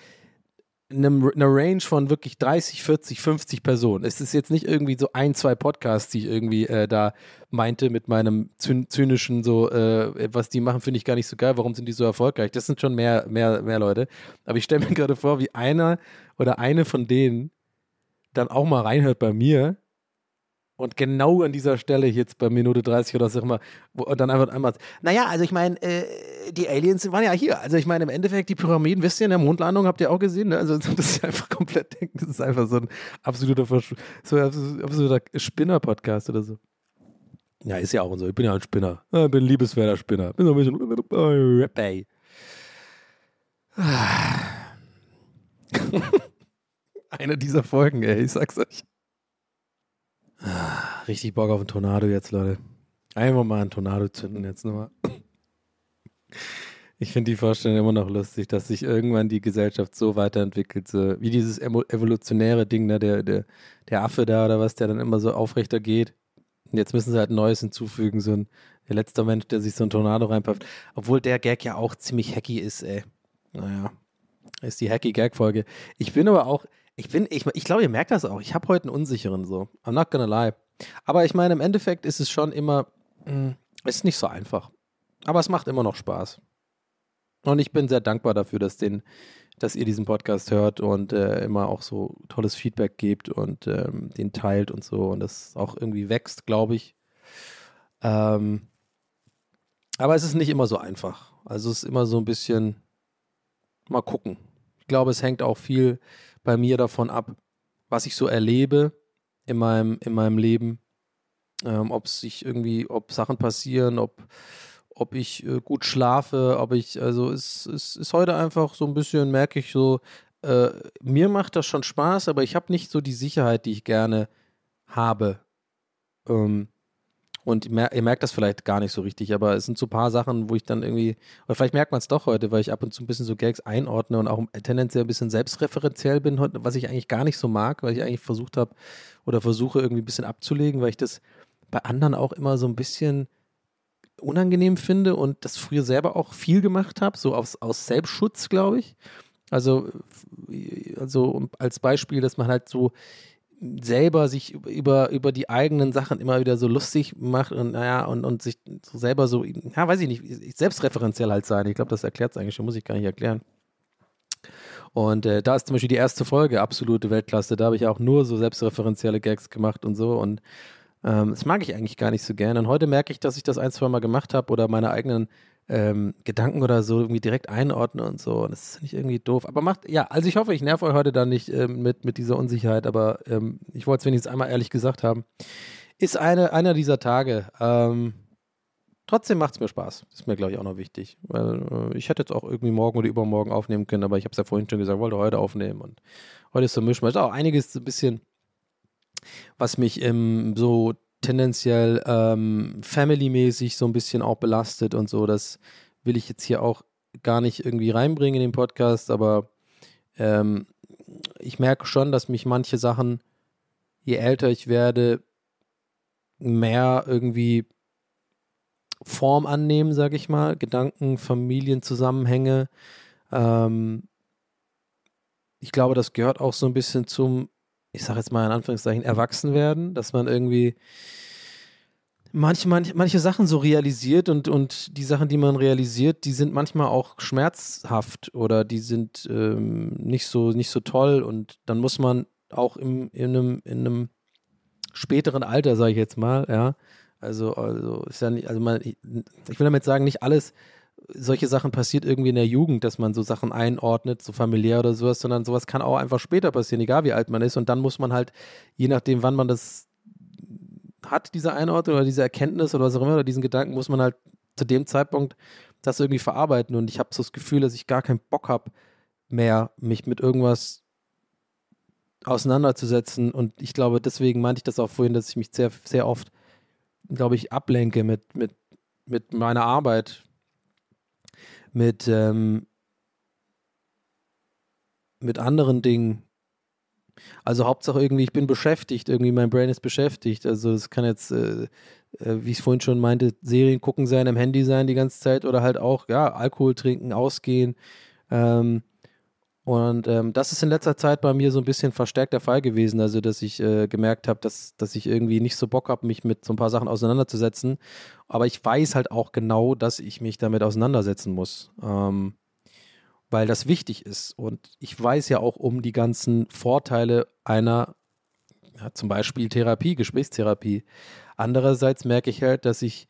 einem, einer Range von wirklich 30, 40, 50 Personen. Es ist jetzt nicht irgendwie so ein, zwei Podcasts, die ich irgendwie äh, da meinte mit meinem zynischen so, äh, was die machen, finde ich gar nicht so geil. Warum sind die so erfolgreich? Das sind schon mehr, mehr, mehr Leute. Aber ich stelle mir gerade vor, wie einer oder eine von denen dann auch mal reinhört bei mir und genau an dieser Stelle jetzt bei Minute 30 oder so immer, wo dann einfach einmal, naja, also ich meine, äh, die Aliens waren ja hier. Also ich meine, im Endeffekt, die Pyramiden, wisst ihr, in der Mondlandung habt ihr auch gesehen, ne? Also das ist einfach komplett, das ist einfach so ein absoluter, Versch so absoluter Spinner-Podcast oder so. Ja, ist ja auch so. Ich bin ja ein Spinner. Ich bin ein liebeswerter Spinner. Bin so ein bisschen Rappay. Eine dieser Folgen, ey, ich sag's euch. Richtig Bock auf einen Tornado jetzt, Leute. Einfach mal einen Tornado zünden jetzt nochmal. Ich finde die Vorstellung immer noch lustig, dass sich irgendwann die Gesellschaft so weiterentwickelt, so wie dieses evolutionäre Ding, ne, der, der, der Affe da oder was, der dann immer so aufrechter geht. Und jetzt müssen sie halt Neues hinzufügen, so ein der letzte Mensch, der sich so ein Tornado reinpafft. Obwohl der Gag ja auch ziemlich hacky ist, ey. Naja, ist die hacky Gag-Folge. Ich bin aber auch, ich bin, ich, ich glaube, ihr merkt das auch. Ich habe heute einen unsicheren so. I'm not gonna lie. Aber ich meine, im Endeffekt ist es schon immer, mh, hm, ist nicht so einfach. Aber es macht immer noch Spaß. Und ich bin sehr dankbar dafür, dass, den, dass ihr diesen Podcast hört und äh, immer auch so tolles Feedback gebt und ähm, den teilt und so. Und das auch irgendwie wächst, glaube ich. Ähm, aber es ist nicht immer so einfach. Also es ist immer so ein bisschen mal gucken. Ich glaube, es hängt auch viel bei mir davon ab, was ich so erlebe in meinem, in meinem Leben. Ähm, ob sich irgendwie, ob Sachen passieren, ob, ob ich äh, gut schlafe, ob ich, also es, es ist heute einfach so ein bisschen, merke ich so, äh, mir macht das schon Spaß, aber ich habe nicht so die Sicherheit, die ich gerne habe. Ähm, und ihr merkt das vielleicht gar nicht so richtig, aber es sind so ein paar Sachen, wo ich dann irgendwie, oder vielleicht merkt man es doch heute, weil ich ab und zu ein bisschen so Gags einordne und auch tendenziell ein bisschen selbstreferenziell bin, was ich eigentlich gar nicht so mag, weil ich eigentlich versucht habe oder versuche irgendwie ein bisschen abzulegen, weil ich das bei anderen auch immer so ein bisschen unangenehm finde und das früher selber auch viel gemacht habe, so aus, aus Selbstschutz, glaube ich. Also, also als Beispiel, dass man halt so selber sich über, über die eigenen Sachen immer wieder so lustig macht und naja, und, und sich so selber so, ja, weiß ich nicht, selbstreferenziell halt sein. Ich glaube, das erklärt es eigentlich schon, muss ich gar nicht erklären. Und äh, da ist zum Beispiel die erste Folge, absolute Weltklasse. Da habe ich auch nur so selbstreferenzielle Gags gemacht und so. Und ähm, das mag ich eigentlich gar nicht so gerne. Und heute merke ich, dass ich das ein, zwei Mal gemacht habe oder meine eigenen ähm, Gedanken oder so irgendwie direkt einordne und so. Und das ist nicht irgendwie doof. Aber macht, ja, also ich hoffe, ich nerv euch heute dann nicht ähm, mit, mit dieser Unsicherheit, aber ähm, ich wollte es wenigstens einmal ehrlich gesagt haben. Ist eine, einer dieser Tage. Ähm, trotzdem macht es mir Spaß. Ist mir, glaube ich, auch noch wichtig. Weil äh, ich hätte jetzt auch irgendwie morgen oder übermorgen aufnehmen können, aber ich habe es ja vorhin schon gesagt, wollte heute aufnehmen. Und heute ist so Mischmasch. Auch einiges so ein bisschen, was mich im so tendenziell ähm, family-mäßig so ein bisschen auch belastet und so. Das will ich jetzt hier auch gar nicht irgendwie reinbringen in den Podcast, aber ähm, ich merke schon, dass mich manche Sachen, je älter ich werde, mehr irgendwie Form annehmen, sage ich mal, Gedanken, Familienzusammenhänge. Ähm, ich glaube, das gehört auch so ein bisschen zum ich sage jetzt mal in Anführungszeichen, erwachsen werden, dass man irgendwie manche, manche, manche Sachen so realisiert und, und die Sachen, die man realisiert, die sind manchmal auch schmerzhaft oder die sind ähm, nicht, so, nicht so toll und dann muss man auch im, in, einem, in einem späteren Alter, sage ich jetzt mal, ja, also, also ist ja nicht, also man, ich will damit sagen, nicht alles solche Sachen passiert irgendwie in der Jugend, dass man so Sachen einordnet, so familiär oder sowas, sondern sowas kann auch einfach später passieren, egal wie alt man ist. Und dann muss man halt, je nachdem, wann man das hat, diese Einordnung oder diese Erkenntnis oder was auch immer, oder diesen Gedanken, muss man halt zu dem Zeitpunkt das irgendwie verarbeiten. Und ich habe so das Gefühl, dass ich gar keinen Bock habe, mehr mich mit irgendwas auseinanderzusetzen. Und ich glaube, deswegen meinte ich das auch vorhin, dass ich mich sehr, sehr oft, glaube ich, ablenke mit, mit, mit meiner Arbeit, mit, ähm, mit anderen Dingen. Also Hauptsache irgendwie, ich bin beschäftigt, irgendwie mein Brain ist beschäftigt. Also es kann jetzt, äh, äh, wie ich vorhin schon meinte, Serien gucken sein, am Handy sein die ganze Zeit oder halt auch, ja, Alkohol trinken, ausgehen. Ähm, und ähm, das ist in letzter Zeit bei mir so ein bisschen verstärkt der Fall gewesen. Also, dass ich äh, gemerkt habe, dass, dass ich irgendwie nicht so Bock habe, mich mit so ein paar Sachen auseinanderzusetzen. Aber ich weiß halt auch genau, dass ich mich damit auseinandersetzen muss. Ähm, weil das wichtig ist. Und ich weiß ja auch um die ganzen Vorteile einer, ja, zum Beispiel Therapie, Gesprächstherapie. Andererseits merke ich halt, dass ich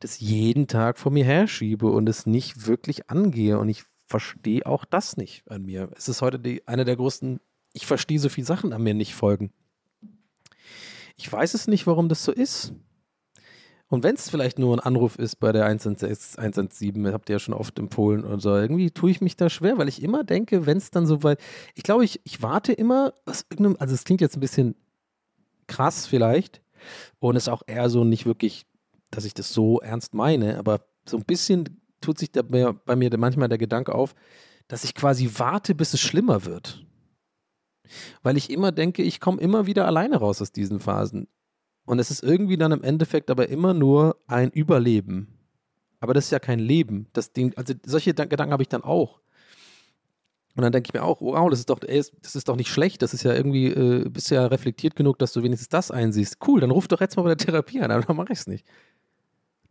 das jeden Tag vor mir herschiebe und es nicht wirklich angehe. Und ich verstehe auch das nicht an mir. Es ist heute die, eine der größten, ich verstehe so viele Sachen an mir nicht folgen. Ich weiß es nicht, warum das so ist. Und wenn es vielleicht nur ein Anruf ist bei der 116, 117, habt ihr ja schon oft empfohlen und so, irgendwie tue ich mich da schwer, weil ich immer denke, wenn es dann so weit, ich glaube, ich, ich warte immer aus irgendeinem, also es klingt jetzt ein bisschen krass vielleicht und ist auch eher so nicht wirklich dass ich das so ernst meine, aber so ein bisschen tut sich da bei mir manchmal der Gedanke auf, dass ich quasi warte, bis es schlimmer wird. Weil ich immer denke, ich komme immer wieder alleine raus aus diesen Phasen. Und es ist irgendwie dann im Endeffekt aber immer nur ein Überleben. Aber das ist ja kein Leben. Das Ding, also solche Gedanken habe ich dann auch. Und dann denke ich mir auch, wow, das ist doch, ey, das ist doch nicht schlecht. Das ist ja irgendwie, äh, bist ja reflektiert genug, dass du wenigstens das einsiehst. Cool, dann ruf doch jetzt mal bei der Therapie an, aber dann mache ich es nicht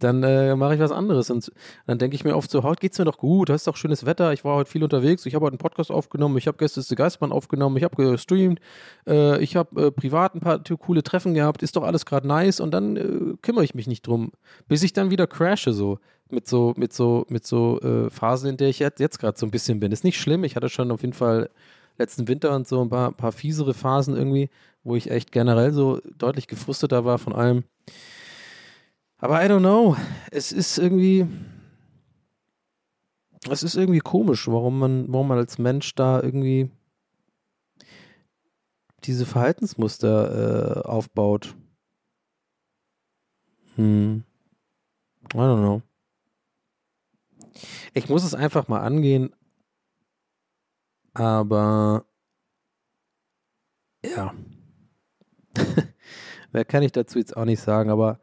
dann äh, mache ich was anderes. Und dann denke ich mir oft so, heute geht's mir doch gut, hast doch schönes Wetter, ich war heute viel unterwegs, ich habe heute einen Podcast aufgenommen, ich habe gestern The Geistmann aufgenommen, ich habe gestreamt, äh, ich habe äh, privat ein paar coole Treffen gehabt, ist doch alles gerade nice. Und dann äh, kümmere ich mich nicht drum, bis ich dann wieder crashe so mit so mit so mit so äh, Phasen, in der ich jetzt, jetzt gerade so ein bisschen bin. Ist nicht schlimm, ich hatte schon auf jeden Fall letzten Winter und so ein paar, paar fiesere Phasen irgendwie, wo ich echt generell so deutlich gefrusteter war von allem. Aber I don't know. Es ist irgendwie. Es ist irgendwie komisch, warum man, warum man als Mensch da irgendwie diese Verhaltensmuster äh, aufbaut. Hm. I don't know. Ich muss es einfach mal angehen. Aber ja. Mehr kann ich dazu jetzt auch nicht sagen, aber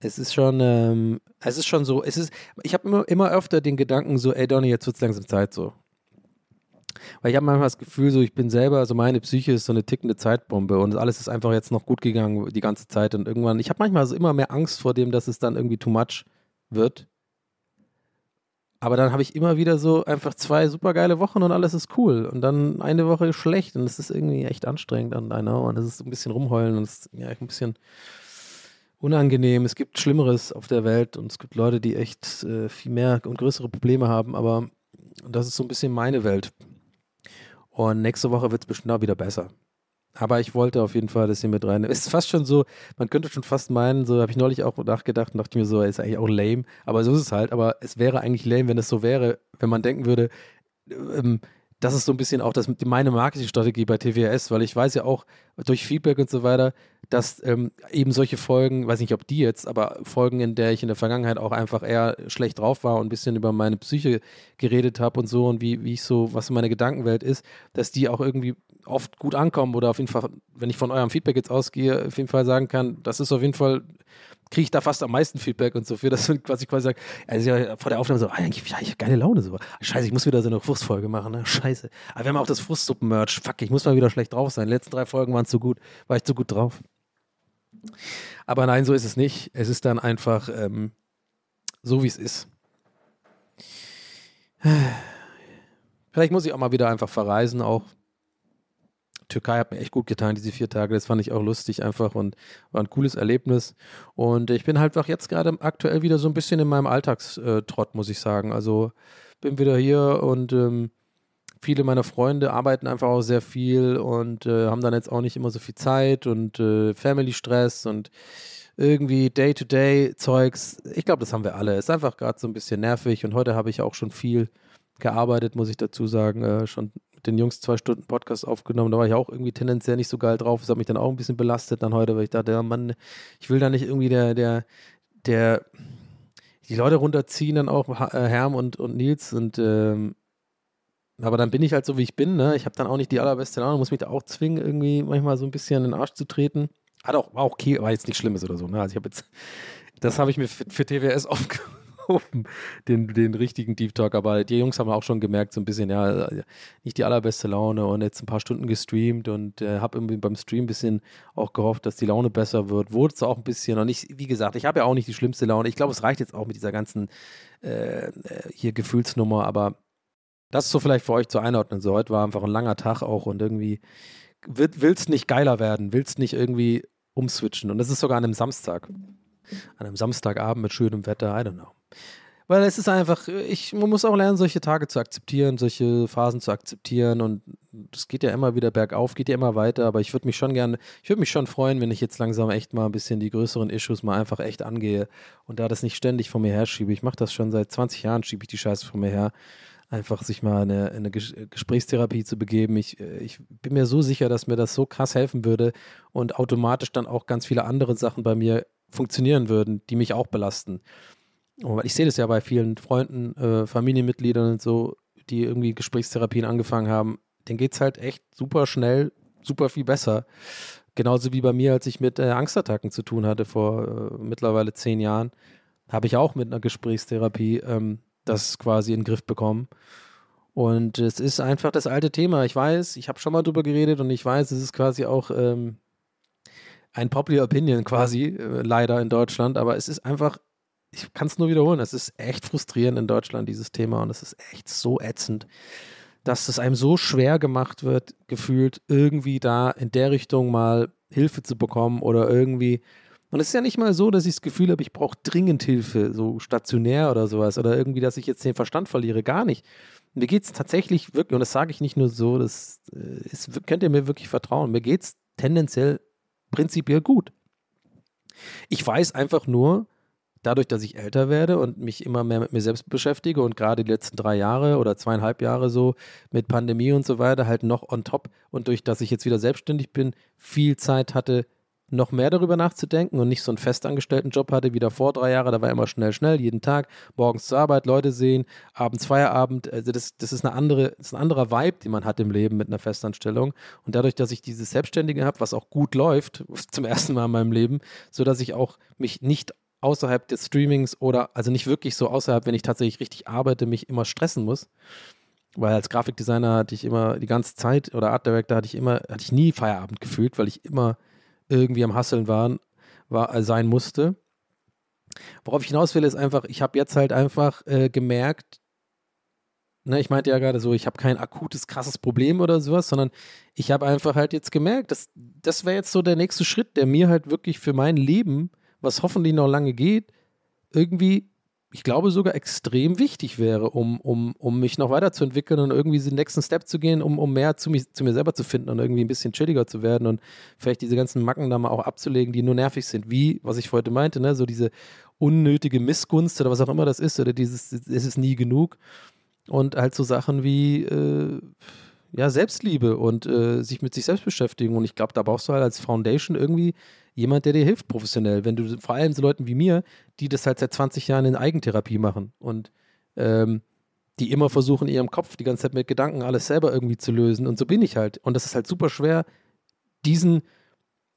es ist schon, ähm, es ist schon so, es ist, ich habe immer, immer öfter den Gedanken so, ey Donny, jetzt wird es langsam Zeit so. Weil ich habe manchmal das Gefühl, so ich bin selber, also meine Psyche ist so eine tickende Zeitbombe und alles ist einfach jetzt noch gut gegangen die ganze Zeit und irgendwann, ich habe manchmal so immer mehr Angst vor dem, dass es dann irgendwie too much wird. Aber dann habe ich immer wieder so einfach zwei super geile Wochen und alles ist cool. Und dann eine Woche schlecht und es ist irgendwie echt anstrengend I know. Und es ist ein bisschen rumheulen und es ist ja ein bisschen unangenehm. Es gibt Schlimmeres auf der Welt und es gibt Leute, die echt äh, viel mehr und größere Probleme haben, aber das ist so ein bisschen meine Welt. Und nächste Woche wird es bestimmt auch wieder besser. Aber ich wollte auf jeden Fall das hier mit rein. Es ist fast schon so, man könnte schon fast meinen, so habe ich neulich auch nachgedacht und dachte mir so, ist eigentlich auch lame. Aber so ist es halt. Aber es wäre eigentlich lame, wenn es so wäre, wenn man denken würde, ähm, das ist so ein bisschen auch das, meine Marketingstrategie bei TWS, weil ich weiß ja auch durch Feedback und so weiter, dass ähm, eben solche Folgen, weiß nicht, ob die jetzt, aber Folgen, in der ich in der Vergangenheit auch einfach eher schlecht drauf war und ein bisschen über meine Psyche geredet habe und so und wie, wie ich so, was meine Gedankenwelt ist, dass die auch irgendwie oft gut ankommen oder auf jeden Fall, wenn ich von eurem Feedback jetzt ausgehe, auf jeden Fall sagen kann, das ist auf jeden Fall kriege ich da fast am meisten Feedback und so für, dass ich quasi sage, also ja, vor der Aufnahme so, ah, eigentlich ich habe geile Laune so. Scheiße, ich muss wieder so eine Frustfolge machen, ne? Scheiße. Aber wir haben auch das Frustsuppen-Merch. Fuck, ich muss mal wieder schlecht drauf sein. Die letzten drei Folgen waren zu gut, war ich zu gut drauf. Aber nein, so ist es nicht. Es ist dann einfach ähm, so, wie es ist. Vielleicht muss ich auch mal wieder einfach verreisen, auch Türkei hat mir echt gut getan, diese vier Tage. Das fand ich auch lustig einfach und war ein cooles Erlebnis. Und ich bin halt auch jetzt gerade aktuell wieder so ein bisschen in meinem Alltagstrott, muss ich sagen. Also bin wieder hier und ähm, viele meiner Freunde arbeiten einfach auch sehr viel und äh, haben dann jetzt auch nicht immer so viel Zeit und äh, Family-Stress und irgendwie Day-to-Day-Zeugs. Ich glaube, das haben wir alle. Ist einfach gerade so ein bisschen nervig und heute habe ich auch schon viel gearbeitet, muss ich dazu sagen. Äh, schon mit den Jungs zwei Stunden Podcast aufgenommen. Da war ich auch irgendwie tendenziell nicht so geil drauf. Das hat mich dann auch ein bisschen belastet dann heute, weil ich dachte, ja, Mann, ich will da nicht irgendwie der, der, der, die Leute runterziehen, dann auch äh, Herm und, und Nils und ähm, aber dann bin ich halt so, wie ich bin. Ne? Ich habe dann auch nicht die allerbeste Laune, muss mich da auch zwingen, irgendwie manchmal so ein bisschen in den Arsch zu treten. Hat auch, war auch okay, war jetzt nichts Schlimmes oder so. Ne? Also ich habe jetzt, das habe ich mir für, für TWS aufgehoben den, den richtigen Deep Talk. Aber die Jungs haben auch schon gemerkt, so ein bisschen, ja, nicht die allerbeste Laune und jetzt ein paar Stunden gestreamt und äh, habe irgendwie beim Stream ein bisschen auch gehofft, dass die Laune besser wird. Wurde es auch ein bisschen und ich, wie gesagt, ich habe ja auch nicht die schlimmste Laune. Ich glaube, es reicht jetzt auch mit dieser ganzen äh, hier Gefühlsnummer, aber das ist so vielleicht für euch zu einordnen. So, heute war einfach ein langer Tag auch und irgendwie willst nicht geiler werden, willst nicht irgendwie umswitchen. Und das ist sogar an einem Samstag. An einem Samstagabend mit schönem Wetter, I don't know. Weil es ist einfach, ich, man muss auch lernen, solche Tage zu akzeptieren, solche Phasen zu akzeptieren und es geht ja immer wieder bergauf, geht ja immer weiter, aber ich würde mich schon gerne, ich würde mich schon freuen, wenn ich jetzt langsam echt mal ein bisschen die größeren Issues mal einfach echt angehe und da das nicht ständig vor mir her schiebe. Ich mache das schon seit 20 Jahren, schiebe ich die Scheiße vor mir her. Einfach sich mal in eine, eine Gesprächstherapie zu begeben. Ich, äh, ich bin mir so sicher, dass mir das so krass helfen würde und automatisch dann auch ganz viele andere Sachen bei mir funktionieren würden, die mich auch belasten. Und ich sehe das ja bei vielen Freunden, äh, Familienmitgliedern und so, die irgendwie Gesprächstherapien angefangen haben. Denen geht es halt echt super schnell, super viel besser. Genauso wie bei mir, als ich mit äh, Angstattacken zu tun hatte vor äh, mittlerweile zehn Jahren, habe ich auch mit einer Gesprächstherapie ähm, das quasi in den Griff bekommen. Und es ist einfach das alte Thema. Ich weiß, ich habe schon mal drüber geredet und ich weiß, es ist quasi auch ähm, ein Popular Opinion quasi, äh, leider in Deutschland, aber es ist einfach, ich kann es nur wiederholen, es ist echt frustrierend in Deutschland, dieses Thema, und es ist echt so ätzend, dass es einem so schwer gemacht wird, gefühlt irgendwie da in der Richtung mal Hilfe zu bekommen oder irgendwie und es ist ja nicht mal so, dass ich das Gefühl habe, ich brauche dringend Hilfe, so stationär oder sowas, oder irgendwie, dass ich jetzt den Verstand verliere. Gar nicht. Mir geht es tatsächlich wirklich, und das sage ich nicht nur so, das äh, ist, könnt ihr mir wirklich vertrauen, mir geht es tendenziell prinzipiell gut. Ich weiß einfach nur, dadurch, dass ich älter werde und mich immer mehr mit mir selbst beschäftige und gerade die letzten drei Jahre oder zweieinhalb Jahre so mit Pandemie und so weiter halt noch on top und durch, dass ich jetzt wieder selbstständig bin, viel Zeit hatte, noch mehr darüber nachzudenken und nicht so einen festangestellten Job hatte wie davor drei Jahre. Da war immer schnell, schnell, jeden Tag, morgens zur Arbeit, Leute sehen, abends Feierabend. Also das, das ist eine andere, das ist ein anderer Vibe, den man hat im Leben mit einer Festanstellung. Und dadurch, dass ich dieses Selbstständige habe, was auch gut läuft, zum ersten Mal in meinem Leben, so dass ich auch mich nicht außerhalb des Streamings oder also nicht wirklich so außerhalb, wenn ich tatsächlich richtig arbeite, mich immer stressen muss. Weil als Grafikdesigner hatte ich immer die ganze Zeit oder Art Director hatte ich immer, hatte ich nie Feierabend gefühlt, weil ich immer irgendwie am Hasseln waren, war, äh, sein musste. Worauf ich hinaus will, ist einfach, ich habe jetzt halt einfach äh, gemerkt, ne, ich meinte ja gerade so, ich habe kein akutes, krasses Problem oder sowas, sondern ich habe einfach halt jetzt gemerkt, dass, das wäre jetzt so der nächste Schritt, der mir halt wirklich für mein Leben, was hoffentlich noch lange geht, irgendwie ich glaube, sogar extrem wichtig wäre, um, um, um mich noch weiterzuentwickeln und irgendwie den nächsten Step zu gehen, um, um mehr zu, mich, zu mir selber zu finden und irgendwie ein bisschen chilliger zu werden und vielleicht diese ganzen Macken da mal auch abzulegen, die nur nervig sind, wie, was ich heute meinte, ne, so diese unnötige Missgunst oder was auch immer das ist, oder dieses, es ist nie genug und halt so Sachen wie, äh, ja, Selbstliebe und äh, sich mit sich selbst beschäftigen und ich glaube, da brauchst du halt als Foundation irgendwie jemand, der dir hilft professionell. Wenn du vor allem so Leuten wie mir, die das halt seit 20 Jahren in Eigentherapie machen und ähm, die immer versuchen, in ihrem Kopf die ganze Zeit mit Gedanken alles selber irgendwie zu lösen. Und so bin ich halt. Und das ist halt super schwer, diesen,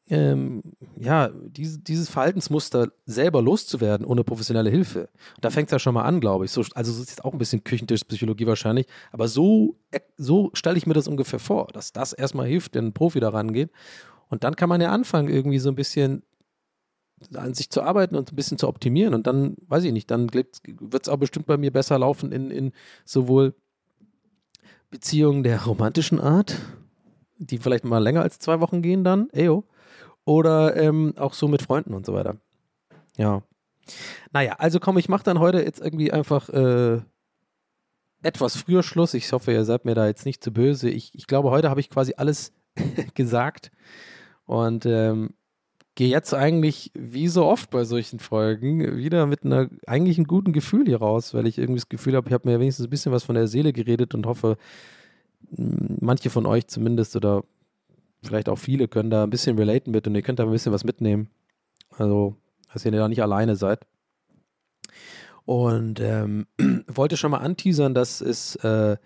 ähm, ja, diese, dieses Verhaltensmuster selber loszuwerden ohne professionelle Hilfe. Und da fängt es ja schon mal an, glaube ich. So, also, das ist jetzt auch ein bisschen Küchentischpsychologie wahrscheinlich. Aber so, äh, so stelle ich mir das ungefähr vor, dass das erstmal hilft, wenn ein Profi da rangeht. Und dann kann man ja anfangen, irgendwie so ein bisschen an sich zu arbeiten und ein bisschen zu optimieren. Und dann, weiß ich nicht, dann wird es auch bestimmt bei mir besser laufen in, in sowohl Beziehungen der romantischen Art, die vielleicht mal länger als zwei Wochen gehen dann, eyo, oder ähm, auch so mit Freunden und so weiter. Ja. Naja, also komm, ich mache dann heute jetzt irgendwie einfach äh, etwas früher Schluss. Ich hoffe, ihr seid mir da jetzt nicht zu böse. Ich, ich glaube, heute habe ich quasi alles gesagt. Und ähm, gehe jetzt eigentlich, wie so oft bei solchen Folgen, wieder mit einer eigentlich einem guten Gefühl hier raus, weil ich irgendwie das Gefühl habe, ich habe mir wenigstens ein bisschen was von der Seele geredet und hoffe, manche von euch zumindest oder vielleicht auch viele können da ein bisschen relaten mit und ihr könnt da ein bisschen was mitnehmen. Also, dass ihr da nicht alleine seid. Und ähm, wollte schon mal anteasern, dass es äh,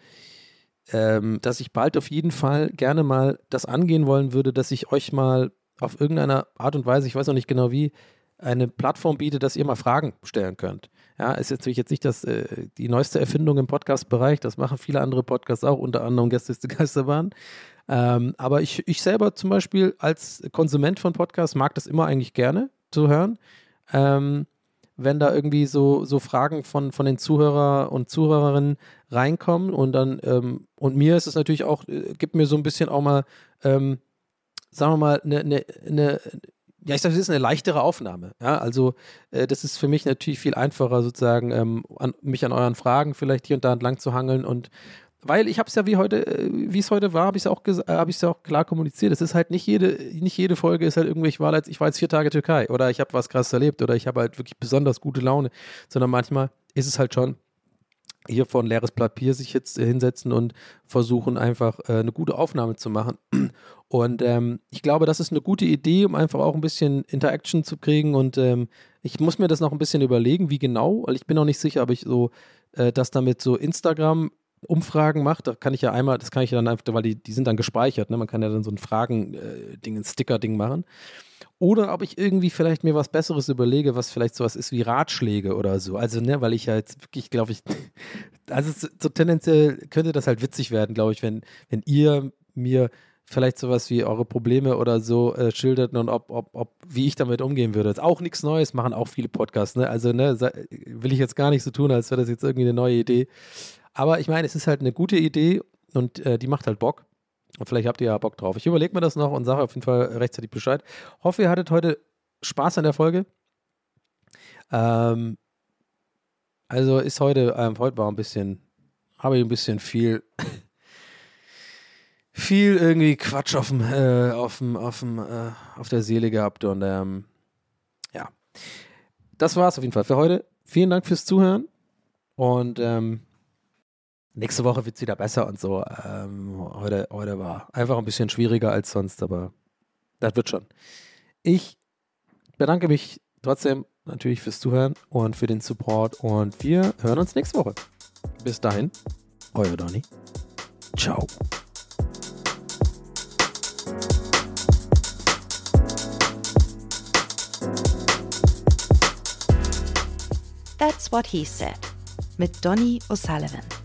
ähm, dass ich bald auf jeden Fall gerne mal das angehen wollen würde, dass ich euch mal auf irgendeiner Art und Weise, ich weiß noch nicht genau wie, eine Plattform biete, dass ihr mal Fragen stellen könnt. Ja, ist jetzt natürlich jetzt nicht das, äh, die neueste Erfindung im Podcast-Bereich, das machen viele andere Podcasts auch, unter anderem Gäste ist die Geisterbahn. Ähm, aber ich, ich selber zum Beispiel als Konsument von Podcasts mag das immer eigentlich gerne zu hören. Ähm, wenn da irgendwie so, so Fragen von, von den Zuhörer und Zuhörerinnen reinkommen und dann, ähm, und mir ist es natürlich auch, äh, gibt mir so ein bisschen auch mal, ähm, sagen wir mal, eine, eine, eine ja, ich sage, das ist eine leichtere Aufnahme. Ja, also äh, das ist für mich natürlich viel einfacher, sozusagen ähm, an, mich an euren Fragen vielleicht hier und da entlang zu hangeln und weil ich habe es ja wie heute, äh, wie es heute war, habe ich es auch, hab ja auch klar kommuniziert. Es ist halt nicht jede, nicht jede Folge ist halt irgendwie, ich war jetzt, ich war jetzt vier Tage Türkei oder ich habe was krasses erlebt oder ich habe halt wirklich besonders gute Laune, sondern manchmal ist es halt schon hier vor ein leeres Papier sich jetzt äh, hinsetzen und versuchen einfach äh, eine gute Aufnahme zu machen. Und ähm, ich glaube, das ist eine gute Idee, um einfach auch ein bisschen Interaction zu kriegen. Und ähm, ich muss mir das noch ein bisschen überlegen, wie genau, weil ich bin noch nicht sicher, ob ich so äh, das damit so Instagram Umfragen macht, da kann ich ja einmal, das kann ich ja dann einfach, weil die, die sind dann gespeichert, ne? man kann ja dann so ein Fragen-Ding, äh, ein Sticker-Ding machen. Oder ob ich irgendwie vielleicht mir was Besseres überlege, was vielleicht sowas ist wie Ratschläge oder so. Also, ne, weil ich ja jetzt wirklich, glaube ich, also so tendenziell könnte das halt witzig werden, glaube ich, wenn, wenn ihr mir vielleicht sowas wie eure Probleme oder so äh, schildert und ob, ob, ob, wie ich damit umgehen würde. Das ist auch nichts Neues, machen auch viele Podcasts, ne? Also, ne, will ich jetzt gar nicht so tun, als wäre das jetzt irgendwie eine neue Idee. Aber ich meine, es ist halt eine gute Idee und äh, die macht halt Bock. Und vielleicht habt ihr ja Bock drauf. Ich überlege mir das noch und sage auf jeden Fall rechtzeitig Bescheid. Hoffe, ihr hattet heute Spaß an der Folge. Ähm, also ist heute, ähm, heute war ein bisschen, habe ich ein bisschen viel, viel irgendwie Quatsch auf dem, äh, auf dem, auf dem, äh, auf der Seele gehabt und ähm, ja. Das war's auf jeden Fall für heute. Vielen Dank fürs Zuhören und ähm, nächste Woche wird es wieder besser und so. Ähm, heute, heute war einfach ein bisschen schwieriger als sonst, aber das wird schon. Ich bedanke mich trotzdem natürlich fürs Zuhören und für den Support und wir hören uns nächste Woche. Bis dahin, euer Donny. Ciao. That's what he said mit Donny O'Sullivan.